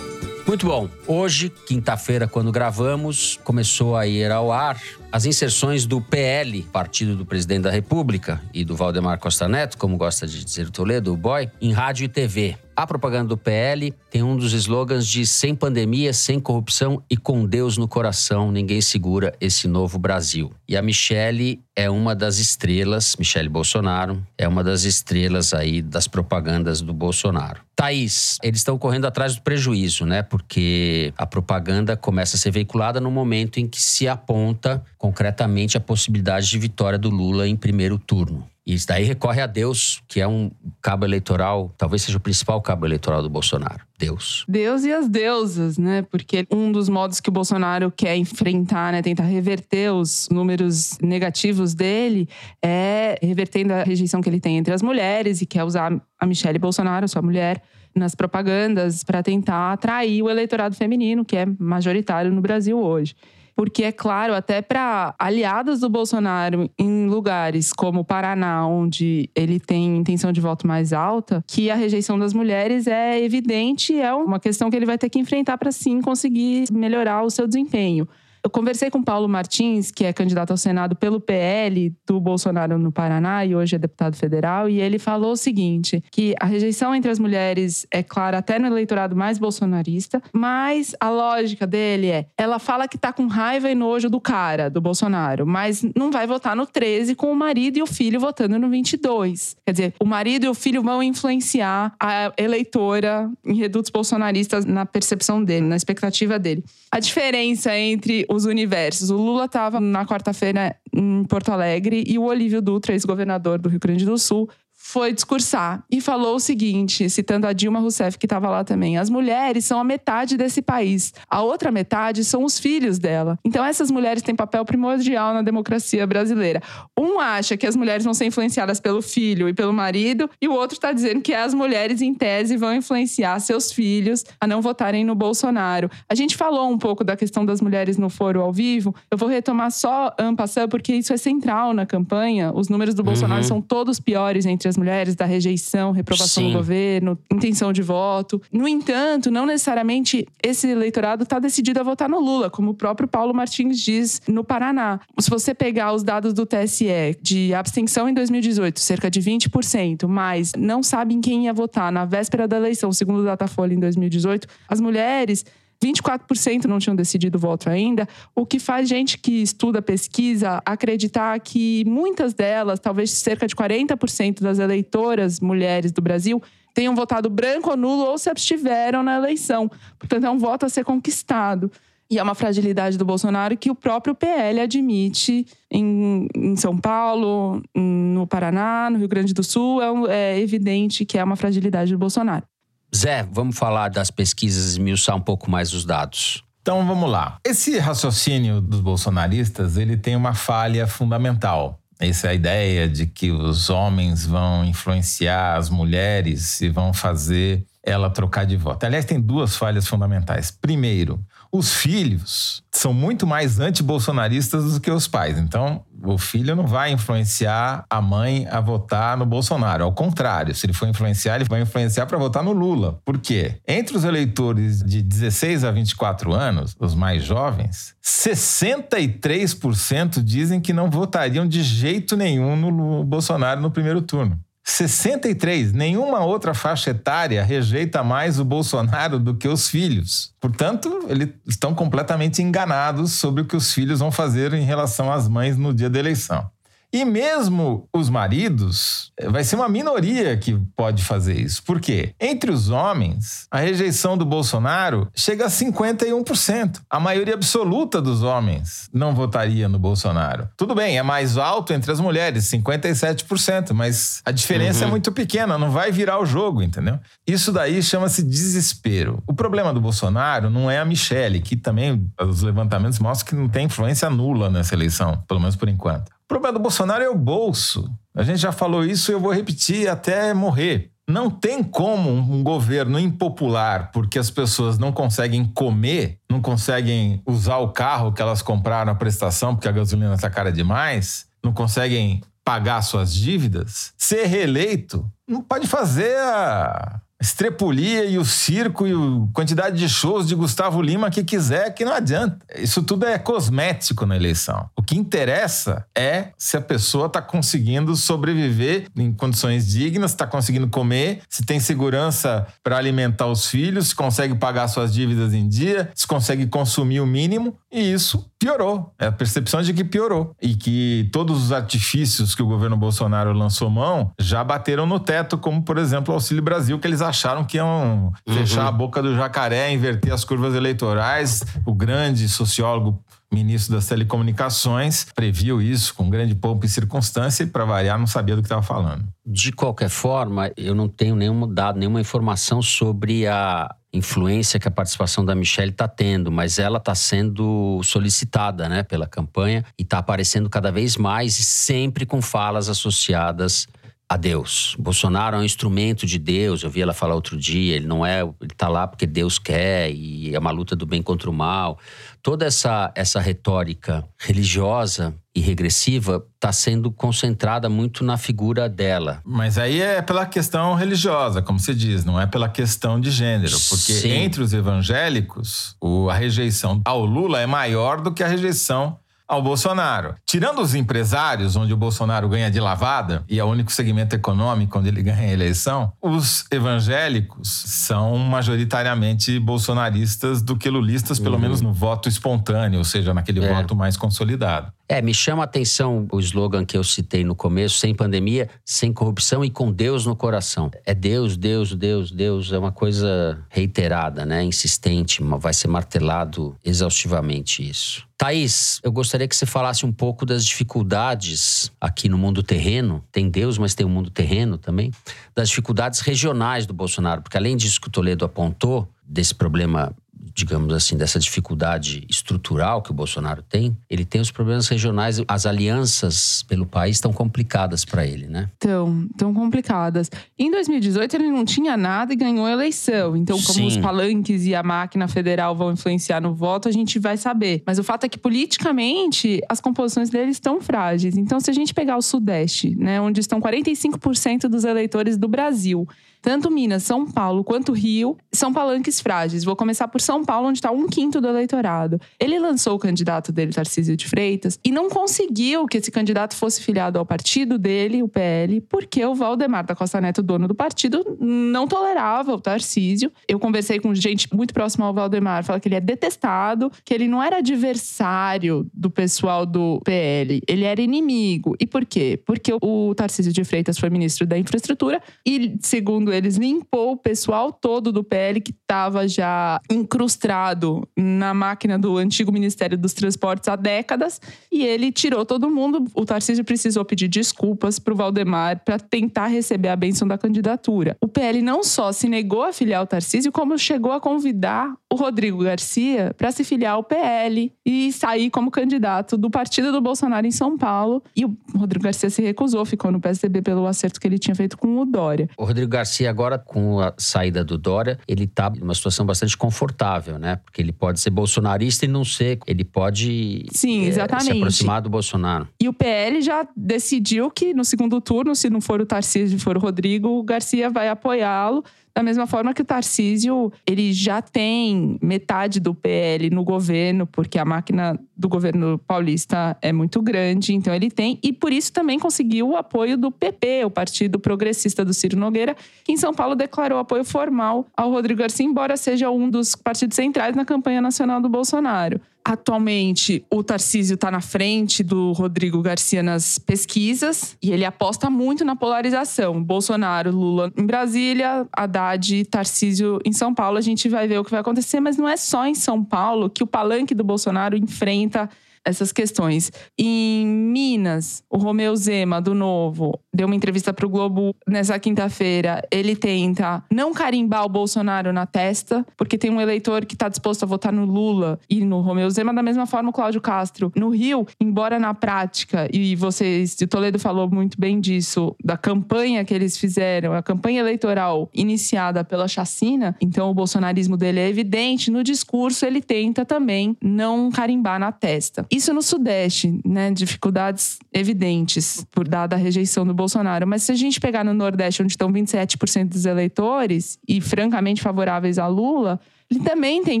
Muito bom. Hoje, quinta-feira, quando gravamos, começou a ir ao ar as inserções do PL, Partido do Presidente da República, e do Valdemar Costa Neto, como gosta de dizer o Toledo, o boy, em rádio e TV. A propaganda do PL tem um dos slogans de sem pandemia, sem corrupção e com Deus no coração, ninguém segura esse novo Brasil. E a Michele é uma das estrelas, Michele Bolsonaro, é uma das estrelas aí das propagandas do Bolsonaro. Thaís, eles estão correndo atrás do prejuízo, né? Porque a propaganda começa a ser veiculada no momento em que se aponta concretamente a possibilidade de vitória do Lula em primeiro turno. E daí recorre a Deus, que é um cabo eleitoral, talvez seja o principal cabo eleitoral do Bolsonaro. Deus. Deus e as deusas, né? Porque um dos modos que o Bolsonaro quer enfrentar, né, tentar reverter os números negativos dele, é revertendo a rejeição que ele tem entre as mulheres e quer usar a Michelle Bolsonaro, sua mulher, nas propagandas para tentar atrair o eleitorado feminino, que é majoritário no Brasil hoje. Porque, é claro, até para aliadas do Bolsonaro em lugares como o Paraná, onde ele tem intenção de voto mais alta, que a rejeição das mulheres é evidente e é uma questão que ele vai ter que enfrentar para sim conseguir melhorar o seu desempenho. Eu conversei com Paulo Martins, que é candidato ao Senado pelo PL do Bolsonaro no Paraná e hoje é deputado federal, e ele falou o seguinte: que a rejeição entre as mulheres é clara até no eleitorado mais bolsonarista, mas a lógica dele é: ela fala que tá com raiva e nojo do cara, do Bolsonaro, mas não vai votar no 13 com o marido e o filho votando no 22. Quer dizer, o marido e o filho vão influenciar a eleitora em redutos bolsonaristas na percepção dele, na expectativa dele. A diferença entre os universos. O Lula estava na quarta-feira em Porto Alegre e o Olívio Dutra, ex-governador do Rio Grande do Sul, foi discursar e falou o seguinte, citando a Dilma Rousseff, que estava lá também: as mulheres são a metade desse país, a outra metade são os filhos dela. Então, essas mulheres têm papel primordial na democracia brasileira. Um acha que as mulheres vão ser influenciadas pelo filho e pelo marido, e o outro está dizendo que as mulheres, em tese, vão influenciar seus filhos a não votarem no Bolsonaro. A gente falou um pouco da questão das mulheres no foro ao vivo, eu vou retomar só Ampassando, porque isso é central na campanha. Os números do Bolsonaro uhum. são todos piores entre as mulheres, da rejeição, reprovação Sim. do governo, intenção de voto. No entanto, não necessariamente esse eleitorado está decidido a votar no Lula, como o próprio Paulo Martins diz no Paraná. Se você pegar os dados do TSE de abstenção em 2018, cerca de 20%, mas não sabem quem ia votar na véspera da eleição, segundo o Datafolha em 2018, as mulheres 24% não tinham decidido voto ainda, o que faz gente que estuda pesquisa acreditar que muitas delas, talvez cerca de 40% das eleitoras mulheres do Brasil, tenham votado branco ou nulo ou se abstiveram na eleição. Portanto, é um voto a ser conquistado. E é uma fragilidade do Bolsonaro que o próprio PL admite em, em São Paulo, no Paraná, no Rio Grande do Sul. É, é evidente que é uma fragilidade do Bolsonaro. Zé, vamos falar das pesquisas e esmiuçar um pouco mais os dados. Então vamos lá. Esse raciocínio dos bolsonaristas, ele tem uma falha fundamental. Essa é a ideia de que os homens vão influenciar as mulheres e vão fazer ela trocar de voto. Aliás, tem duas falhas fundamentais. Primeiro, os filhos são muito mais anti-bolsonaristas do que os pais. Então, o filho não vai influenciar a mãe a votar no Bolsonaro. Ao contrário, se ele for influenciar, ele vai influenciar para votar no Lula. Por quê? Entre os eleitores de 16 a 24 anos, os mais jovens, 63% dizem que não votariam de jeito nenhum no Bolsonaro no primeiro turno. 63, nenhuma outra faixa etária rejeita mais o Bolsonaro do que os filhos. Portanto, eles estão completamente enganados sobre o que os filhos vão fazer em relação às mães no dia da eleição. E mesmo os maridos, vai ser uma minoria que pode fazer isso. Por quê? Entre os homens, a rejeição do Bolsonaro chega a 51%. A maioria absoluta dos homens não votaria no Bolsonaro. Tudo bem, é mais alto entre as mulheres, 57%, mas a diferença é uhum. é muito pequena, não vai virar o jogo, entendeu? Isso daí chama-se desespero. O problema do Bolsonaro não é a Michelle, que também os levantamentos mostram que não tem influência nula nessa eleição, pelo menos por enquanto. O problema do Bolsonaro é o bolso. A gente já falou isso e eu vou repetir até morrer. Não tem como um governo impopular, porque as pessoas não conseguem comer, não conseguem usar o carro que elas compraram a prestação porque a gasolina está cara demais, não conseguem pagar suas dívidas, ser reeleito, não pode fazer a, estrepulia e o circo e a quantidade de shows de Gustavo Lima que quiser, que não adianta. Isso tudo é cosmético na eleição. O que interessa é se a pessoa está conseguindo sobreviver em condições dignas, está conseguindo comer, se tem segurança para alimentar os filhos, se consegue pagar suas dívidas em dia, se consegue consumir o mínimo. E isso piorou. É a percepção de que piorou. E que todos os artifícios que o governo Bolsonaro lançou mão já bateram no teto, como, por exemplo, o Auxílio Brasil, que eles acharam que iam uhum. fechar a boca do jacaré, inverter as curvas eleitorais. O grande sociólogo ministro das Telecomunicações previu isso com grande pompa e circunstância e, para variar, não sabia do que estava falando. De qualquer forma, eu não tenho nenhum dado, nenhuma informação sobre a influência que a participação da Michelle está tendo, mas ela está sendo solicitada né, pela campanha e está aparecendo cada vez mais e sempre com falas associadas a Deus. Bolsonaro é um instrumento de Deus. Eu vi ela falar outro dia. Ele não é, ele está lá porque Deus quer e é uma luta do bem contra o mal. Toda essa essa retórica religiosa e regressiva está sendo concentrada muito na figura dela. Mas aí é pela questão religiosa, como se diz, não é pela questão de gênero, porque Sim. entre os evangélicos, a rejeição ao Lula é maior do que a rejeição ao Bolsonaro. Tirando os empresários, onde o Bolsonaro ganha de lavada, e é o único segmento econômico onde ele ganha a eleição, os evangélicos são majoritariamente bolsonaristas do que lulistas, pelo uhum. menos no voto espontâneo, ou seja, naquele é. voto mais consolidado. É, me chama a atenção o slogan que eu citei no começo: sem pandemia, sem corrupção e com Deus no coração. É Deus, Deus, Deus, Deus. É uma coisa reiterada, né? Insistente, vai ser martelado exaustivamente isso. Thaís, eu gostaria que você falasse um pouco das dificuldades aqui no mundo terreno. Tem Deus, mas tem o mundo terreno também. Das dificuldades regionais do Bolsonaro, porque além disso que o Toledo apontou, desse problema digamos assim, dessa dificuldade estrutural que o Bolsonaro tem, ele tem os problemas regionais, as alianças pelo país estão complicadas para ele, né? Estão, tão complicadas. Em 2018 ele não tinha nada e ganhou a eleição. Então, como Sim. os palanques e a máquina federal vão influenciar no voto, a gente vai saber. Mas o fato é que politicamente as composições dele estão frágeis. Então, se a gente pegar o Sudeste, né, onde estão 45% dos eleitores do Brasil, tanto Minas, São Paulo quanto Rio são palanques frágeis. Vou começar por São Paulo, onde está um quinto do eleitorado. Ele lançou o candidato dele, Tarcísio de Freitas, e não conseguiu que esse candidato fosse filiado ao partido dele, o PL, porque o Valdemar da Costa Neto, dono do partido, não tolerava o Tarcísio. Eu conversei com gente muito próxima ao Valdemar, fala que ele é detestado, que ele não era adversário do pessoal do PL, ele era inimigo. E por quê? Porque o Tarcísio de Freitas foi ministro da Infraestrutura e, segundo segundo eles, limpou o pessoal todo do PL que estava já incrustado na máquina do antigo Ministério dos Transportes há décadas e ele tirou todo mundo. O Tarcísio precisou pedir desculpas para o Valdemar para tentar receber a benção da candidatura. O PL não só se negou a filiar o Tarcísio, como chegou a convidar o Rodrigo Garcia para se filiar ao PL e sair como candidato do partido do Bolsonaro em São Paulo. E o Rodrigo Garcia se recusou, ficou no PSDB pelo acerto que ele tinha feito com o Dória. O Rodrigo Garcia agora, com a saída do Dória, ele está numa situação bastante confortável, né? Porque ele pode ser bolsonarista e não ser. Ele pode Sim, exatamente. É, se aproximar do Bolsonaro. E o PL já decidiu que no segundo turno, se não for o Tarcísio e for o Rodrigo, o Garcia vai apoiá-lo. Da mesma forma que o Tarcísio, ele já tem metade do PL no governo, porque a máquina do governo paulista é muito grande, então ele tem, e por isso também conseguiu o apoio do PP, o Partido Progressista do Ciro Nogueira, que em São Paulo declarou apoio formal ao Rodrigo Garcia, embora seja um dos partidos centrais na campanha nacional do Bolsonaro. Atualmente, o Tarcísio está na frente do Rodrigo Garcia nas pesquisas e ele aposta muito na polarização. Bolsonaro, Lula em Brasília, Haddad, Tarcísio em São Paulo. A gente vai ver o que vai acontecer, mas não é só em São Paulo que o palanque do Bolsonaro enfrenta essas questões. Em Minas, o Romeu Zema, do Novo, deu uma entrevista para o Globo nessa quinta-feira. Ele tenta não carimbar o Bolsonaro na testa, porque tem um eleitor que está disposto a votar no Lula e no Romeu Zema, da mesma forma o Cláudio Castro. No Rio, embora na prática, e vocês, o Toledo falou muito bem disso, da campanha que eles fizeram, a campanha eleitoral iniciada pela chacina, então o bolsonarismo dele é evidente, no discurso ele tenta também não carimbar na testa. Isso no Sudeste, né? Dificuldades evidentes por dada a rejeição do Bolsonaro. Mas se a gente pegar no Nordeste, onde estão 27% dos eleitores e francamente favoráveis a Lula, ele também tem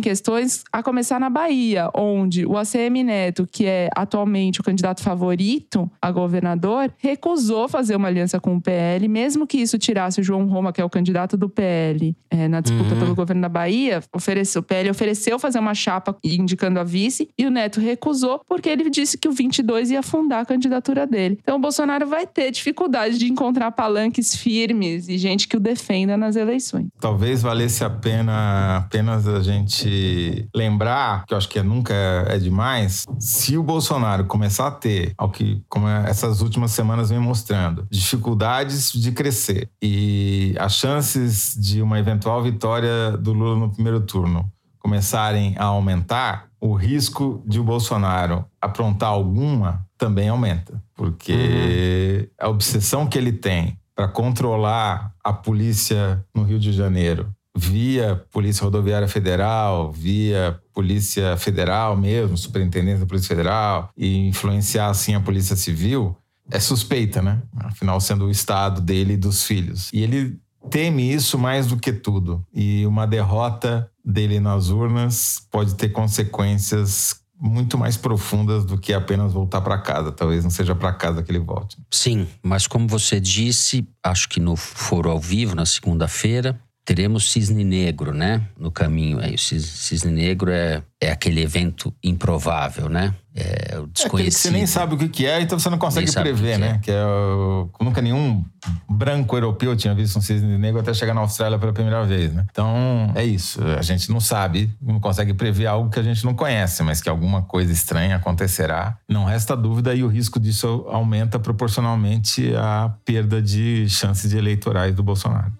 questões, a começar na Bahia, onde o ACM Neto, que é atualmente o candidato favorito a governador, recusou fazer uma aliança com o PL, mesmo que isso tirasse o João Roma, que é o candidato do PL, é, na disputa uhum. pelo governo da Bahia. Ofereceu, o PL ofereceu fazer uma chapa indicando a vice, e o Neto recusou, porque ele disse que o 22 ia fundar a candidatura dele. Então o Bolsonaro vai ter dificuldade de encontrar palanques firmes e gente que o defenda nas eleições. Talvez valesse a pena apenas apenas a gente lembrar, que eu acho que nunca é demais, se o Bolsonaro começar a ter, ao que como essas últimas semanas vem mostrando, dificuldades de crescer e as chances de uma eventual vitória do Lula no primeiro turno começarem a aumentar, o risco de o Bolsonaro aprontar alguma também aumenta, porque uhum. a obsessão que ele tem para controlar a polícia no Rio de Janeiro via Polícia Rodoviária Federal, via Polícia Federal mesmo, Superintendência da Polícia Federal, e influenciar assim a Polícia Civil, é suspeita, né? Afinal, sendo o estado dele e dos filhos. E ele teme isso mais do que tudo. E uma derrota dele nas urnas pode ter consequências muito mais profundas do que apenas voltar para casa. Talvez não seja para casa que ele volte. Sim, mas como você disse, acho que no foro ao vivo, na segunda-feira, teremos cisne negro, né? No caminho. Aí o cisne negro é, é aquele evento improvável, né? É o desconhecido. É você nem sabe o que é, então você não consegue prever, que né? É. Que é o... nunca nenhum branco europeu tinha visto um cisne negro até chegar na Austrália pela primeira vez, né? Então é isso. A gente não sabe, não consegue prever algo que a gente não conhece, mas que alguma coisa estranha acontecerá. Não resta dúvida e o risco disso aumenta proporcionalmente à perda de chances de eleitorais do Bolsonaro.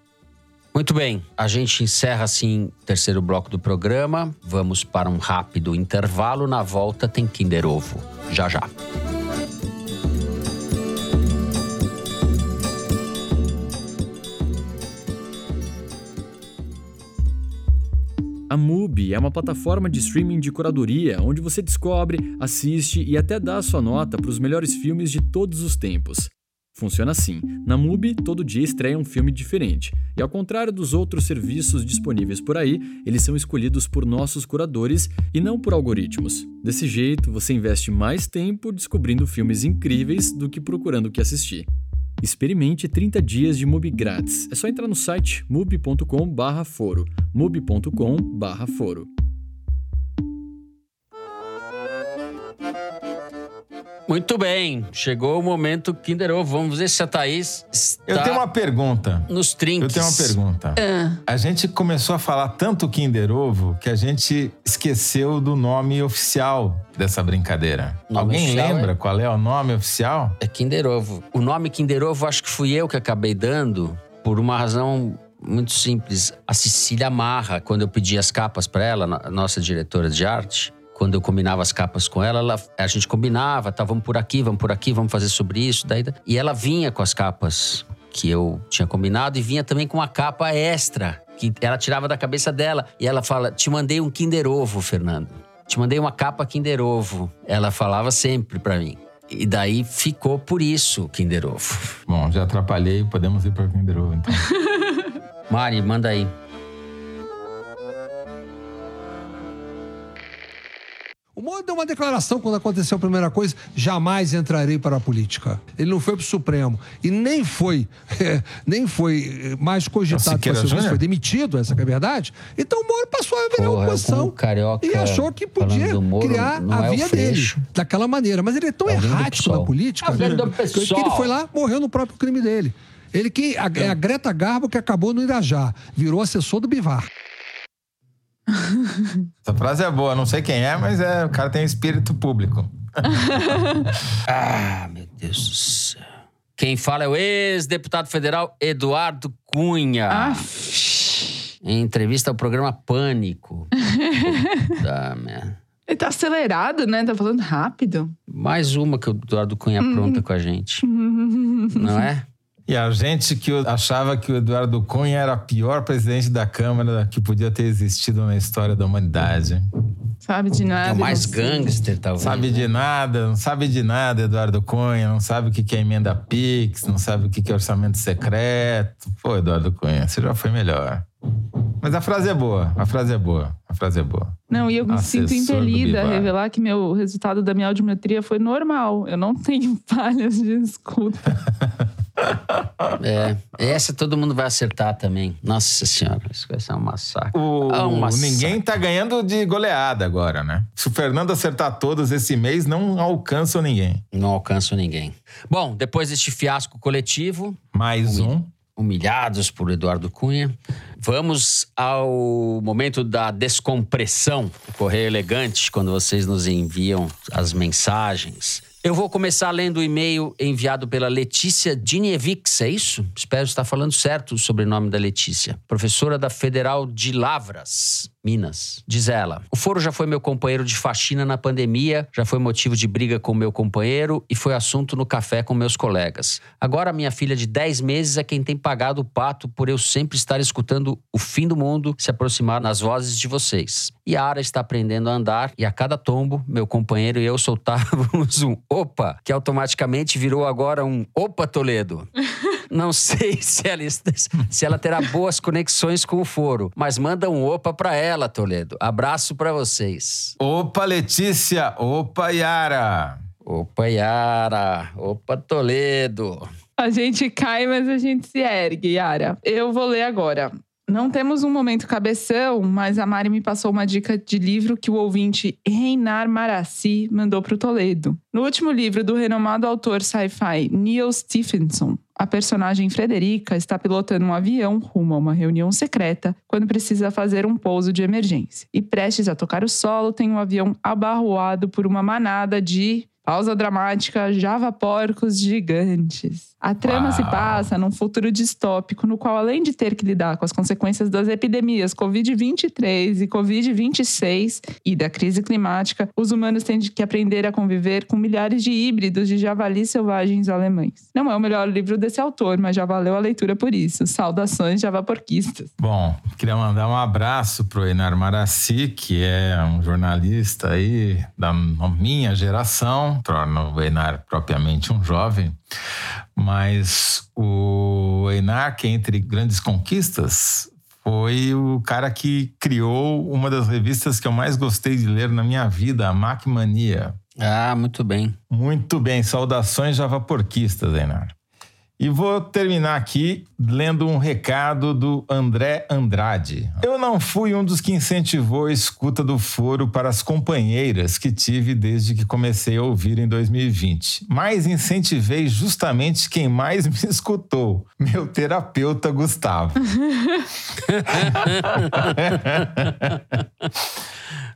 Muito bem, a gente encerra assim o terceiro bloco do programa. Vamos para um rápido intervalo. Na volta tem Kinder Ovo. Já já. A MUBI é uma plataforma de streaming de curadoria onde você descobre, assiste e até dá a sua nota para os melhores filmes de todos os tempos. Funciona assim: na MUBI, todo dia estreia um filme diferente, e ao contrário dos outros serviços disponíveis por aí, eles são escolhidos por nossos curadores e não por algoritmos. Desse jeito, você investe mais tempo descobrindo filmes incríveis do que procurando o que assistir. Experimente 30 dias de MUBI grátis. É só entrar no site mubi.com/foro, mubi.com/foro. Muito bem, chegou o momento Kinder Ovo. Vamos ver se a Thaís está Eu tenho uma pergunta. Nos trinques. Eu tenho uma pergunta. Ah. A gente começou a falar tanto Kinder Ovo que a gente esqueceu do nome oficial dessa brincadeira. Alguém lembra é... qual é o nome oficial? É Kinder Ovo. O nome Kinder Ovo acho que fui eu que acabei dando por uma razão muito simples. A Cecília Marra, quando eu pedi as capas para ela, nossa diretora de arte, quando eu combinava as capas com ela, ela, a gente combinava, tá, vamos por aqui, vamos por aqui, vamos fazer sobre isso, daí, e ela vinha com as capas que eu tinha combinado e vinha também com uma capa extra que ela tirava da cabeça dela e ela fala: "Te mandei um Kinder Ovo, Fernando. Te mandei uma capa Kinder Ovo". Ela falava sempre para mim. E daí ficou por isso Kinder Ovo. Bom, já atrapalhei, podemos ir para Kinder Ovo então. Mari, manda aí. Moro deu uma declaração quando aconteceu a primeira coisa: jamais entrarei para a política. Ele não foi para o Supremo e nem foi, é, nem foi mais cogitado para ser foi demitido, essa é a verdade. Então o Moro passou a virar Porra, oposição e achou que podia Moro, criar a é via dele daquela maneira. Mas ele é tão errático na política né, que ele foi lá, morreu no próprio crime dele. Ele que a, é a Greta Garbo que acabou no Irajá, virou assessor do Bivar. Essa frase é boa, não sei quem é, mas é, o cara tem espírito público. ah, meu Deus do céu. Quem fala é o ex-deputado federal Eduardo Cunha. Ah. Em entrevista ao programa Pânico. Puta merda. Ele tá acelerado, né? Tá falando rápido. Mais uma que o Eduardo Cunha apronta com a gente. Não é? E a gente que achava que o Eduardo Cunha era o pior presidente da Câmara que podia ter existido na história da humanidade. Sabe de nada. É o mais gangster, talvez. Sabe de nada, não sabe de nada, Eduardo Cunha. Não sabe o que é emenda Pix, não sabe o que é orçamento secreto. Pô, Eduardo Cunha, você já foi melhor. Mas a frase é boa, a frase é boa, a frase é boa. Não, e eu me Assessor sinto impelida a revelar que meu resultado da minha audiometria foi normal. Eu não tenho falhas de escuta. É, essa todo mundo vai acertar também. Nossa senhora, isso vai ser um massacre. O, ah, um massacre. Ninguém tá ganhando de goleada agora, né? Se o Fernando acertar todos esse mês, não alcança ninguém. Não alcança ninguém. Bom, depois deste fiasco coletivo. Mais um. Humilhados por Eduardo Cunha. Vamos ao momento da descompressão. Correio Elegante, quando vocês nos enviam as mensagens eu vou começar lendo o e-mail enviado pela Letícia Dinievics, é isso? Espero estar falando certo o sobrenome da Letícia. Professora da Federal de Lavras. Minas. Diz ela: O foro já foi meu companheiro de faxina na pandemia, já foi motivo de briga com meu companheiro e foi assunto no café com meus colegas. Agora, minha filha de 10 meses é quem tem pagado o pato por eu sempre estar escutando o fim do mundo se aproximar nas vozes de vocês. E a Ara está aprendendo a andar e a cada tombo, meu companheiro e eu soltávamos um opa, que automaticamente virou agora um opa Toledo. Não sei se ela, se ela terá boas conexões com o foro, mas manda um opa pra ela, Toledo. Abraço para vocês. Opa, Letícia. Opa, Yara. Opa, Yara. Opa, Toledo. A gente cai, mas a gente se ergue, Yara. Eu vou ler agora. Não temos um momento cabeção, mas a Mari me passou uma dica de livro que o ouvinte Reinar Marassi mandou para o Toledo. No último livro do renomado autor sci-fi Neil Stephenson, a personagem Frederica está pilotando um avião rumo a uma reunião secreta quando precisa fazer um pouso de emergência. E prestes a tocar o solo, tem um avião abarroado por uma manada de Pausa dramática, Java porcos gigantes. A trama Uau. se passa num futuro distópico no qual, além de ter que lidar com as consequências das epidemias Covid-23 e Covid-26 e da crise climática, os humanos têm que aprender a conviver com milhares de híbridos de javalis selvagens alemães. Não é o melhor livro desse autor, mas já valeu a leitura por isso. Saudações javaporquistas. Bom, queria mandar um abraço pro Enar Marassi, que é um jornalista aí da minha geração, torna o Enar propriamente um jovem, mas o Enarque, entre grandes conquistas, foi o cara que criou uma das revistas que eu mais gostei de ler na minha vida, a Macmania. Ah, muito bem. Muito bem. Saudações javaporquistas, Enar. E vou terminar aqui lendo um recado do André Andrade. Eu não fui um dos que incentivou a escuta do foro para as companheiras que tive desde que comecei a ouvir em 2020, mas incentivei justamente quem mais me escutou, meu terapeuta Gustavo.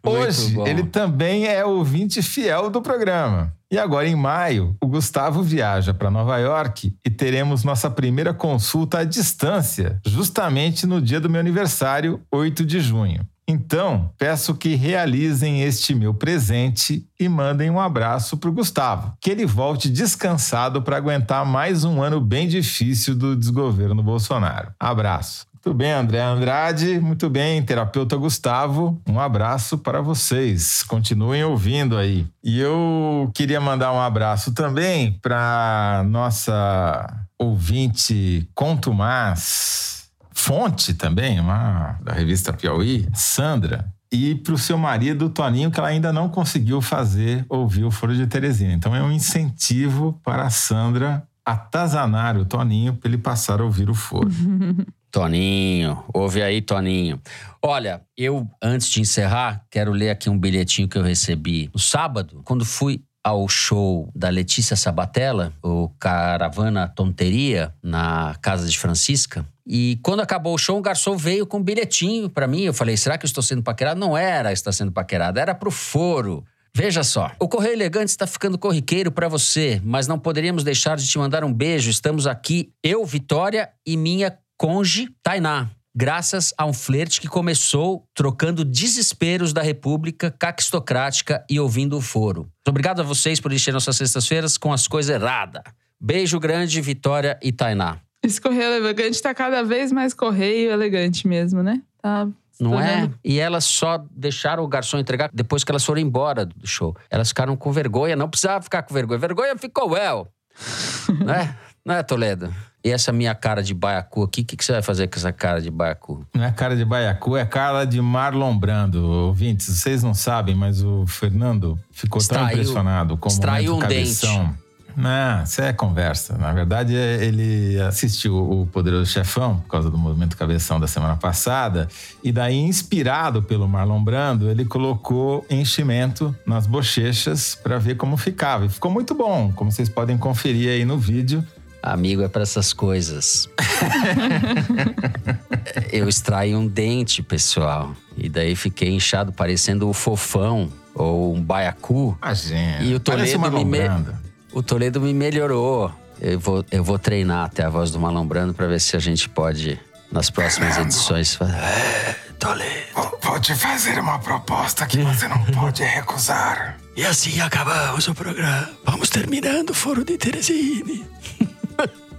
Hoje, ele também é ouvinte fiel do programa. E agora, em maio, o Gustavo viaja para Nova York e teremos nossa primeira consulta à distância, justamente no dia do meu aniversário, 8 de junho. Então, peço que realizem este meu presente e mandem um abraço para o Gustavo. Que ele volte descansado para aguentar mais um ano bem difícil do desgoverno Bolsonaro. Abraço. Muito bem, André Andrade, muito bem, terapeuta Gustavo, um abraço para vocês. Continuem ouvindo aí. E eu queria mandar um abraço também para nossa ouvinte Contumaz, fonte também, uma, da revista Piauí, Sandra, e para o seu marido, Toninho, que ela ainda não conseguiu fazer ouvir o Foro de Teresina. Então é um incentivo para a Sandra atazanar o Toninho para ele passar a ouvir o Foro. Toninho, ouve aí, Toninho. Olha, eu, antes de encerrar, quero ler aqui um bilhetinho que eu recebi no sábado, quando fui ao show da Letícia Sabatella, o Caravana Tonteria, na casa de Francisca. E quando acabou o show, o garçom veio com um bilhetinho para mim. Eu falei: será que eu estou sendo paquerado? Não era está sendo paquerado, era pro foro. Veja só, o Correio Elegante está ficando corriqueiro para você, mas não poderíamos deixar de te mandar um beijo. Estamos aqui, eu, Vitória e minha conge Tainá, graças a um flerte que começou trocando desesperos da República caquistocrática e ouvindo o foro. Obrigado a vocês por encher nossas sextas-feiras com as coisas erradas. Beijo grande, Vitória e Tainá. Esse correio elegante tá cada vez mais correio elegante mesmo, né? Tá não é? E elas só deixaram o garçom entregar depois que elas foram embora do show. Elas ficaram com vergonha, não precisava ficar com vergonha. Vergonha ficou well. né? Não é, Toledo? E essa minha cara de baiacu aqui, o que, que, você vai fazer com essa cara de baiacu? Não é cara de baiacu, é cara de Marlon Brando. Ouvintes, vocês não sabem, mas o Fernando ficou extraiu, tão impressionado com o momento um cabeção. Dente. Não, isso é conversa. Na verdade, ele assistiu o Poderoso Chefão, por causa do movimento cabeção da semana passada, e daí, inspirado pelo Marlon Brando, ele colocou enchimento nas bochechas para ver como ficava. E ficou muito bom, como vocês podem conferir aí no vídeo. Amigo é para essas coisas. eu extraí um dente, pessoal. E daí fiquei inchado, parecendo o fofão ou um baiacu. Imagina. E o Toledo me, me... o Toledo me melhorou. Eu vou, eu vou treinar até a voz do Malombrando para ver se a gente pode, nas próximas edições. É, Toledo. Vou te fazer uma proposta que você não pode recusar. E assim acabamos o programa. Vamos terminando o Foro de Teresine.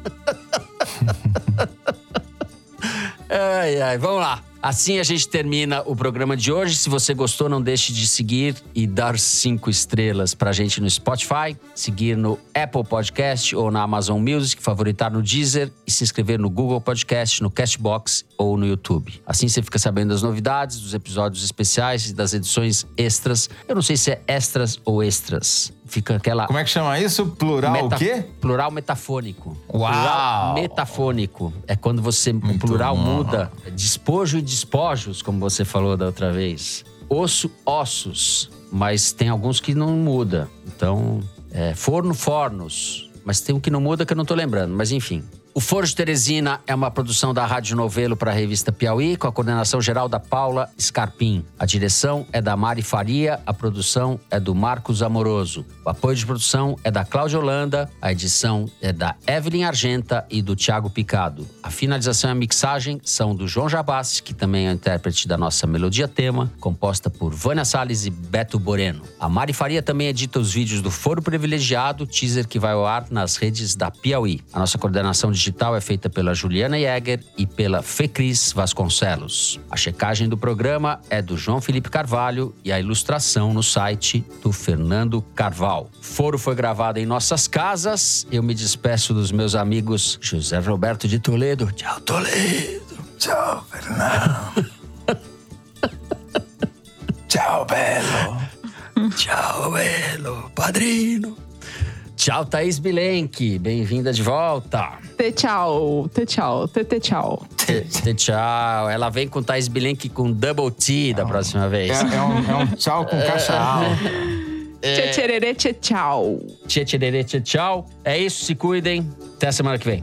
ai, ai, vamos lá. Assim a gente termina o programa de hoje. Se você gostou, não deixe de seguir e dar cinco estrelas pra gente no Spotify, seguir no Apple Podcast ou na Amazon Music, favoritar no Deezer e se inscrever no Google Podcast, no Castbox ou no YouTube. Assim você fica sabendo das novidades, dos episódios especiais e das edições extras. Eu não sei se é extras ou extras. Fica aquela. Como é que chama isso? Plural Meta... o quê? Plural metafônico. Uau! Plural metafônico. É quando você. Muito o plural bom. muda. Despojo e despojos, como você falou da outra vez. Osso, ossos. Mas tem alguns que não muda. Então, é, forno, fornos. Mas tem um que não muda que eu não tô lembrando. Mas enfim. O Foro de Teresina é uma produção da Rádio Novelo para a revista Piauí, com a coordenação geral da Paula Scarpim. A direção é da Mari Faria, a produção é do Marcos Amoroso. O apoio de produção é da Cláudia Holanda, a edição é da Evelyn Argenta e do Tiago Picado. A finalização e a mixagem são do João Jabassi, que também é o intérprete da nossa melodia tema, composta por Vânia Salles e Beto Boreno. A Mari Faria também edita os vídeos do Foro Privilegiado, teaser que vai ao ar nas redes da Piauí. A nossa coordenação de digital é feita pela Juliana Jäger e pela Fecris Vasconcelos. A checagem do programa é do João Felipe Carvalho e a ilustração no site do Fernando Carval. Foro foi gravado em nossas casas. Eu me despeço dos meus amigos José Roberto de Toledo. Tchau, Toledo. Tchau, Fernando. Tchau, Belo. Tchau, Belo. Padrino. Tchau, Thaís Bilenque. Bem-vinda de volta. Te tchau, te tchau, te, te tchau. Te, te tchau. Ela vem com Thaís Bilenque com double T da próxima vez. É, é, um, é um tchau com caixa alta. É... Tchê tchê tchau. Tchê tchê tchau. É isso, se cuidem. Até a semana que vem.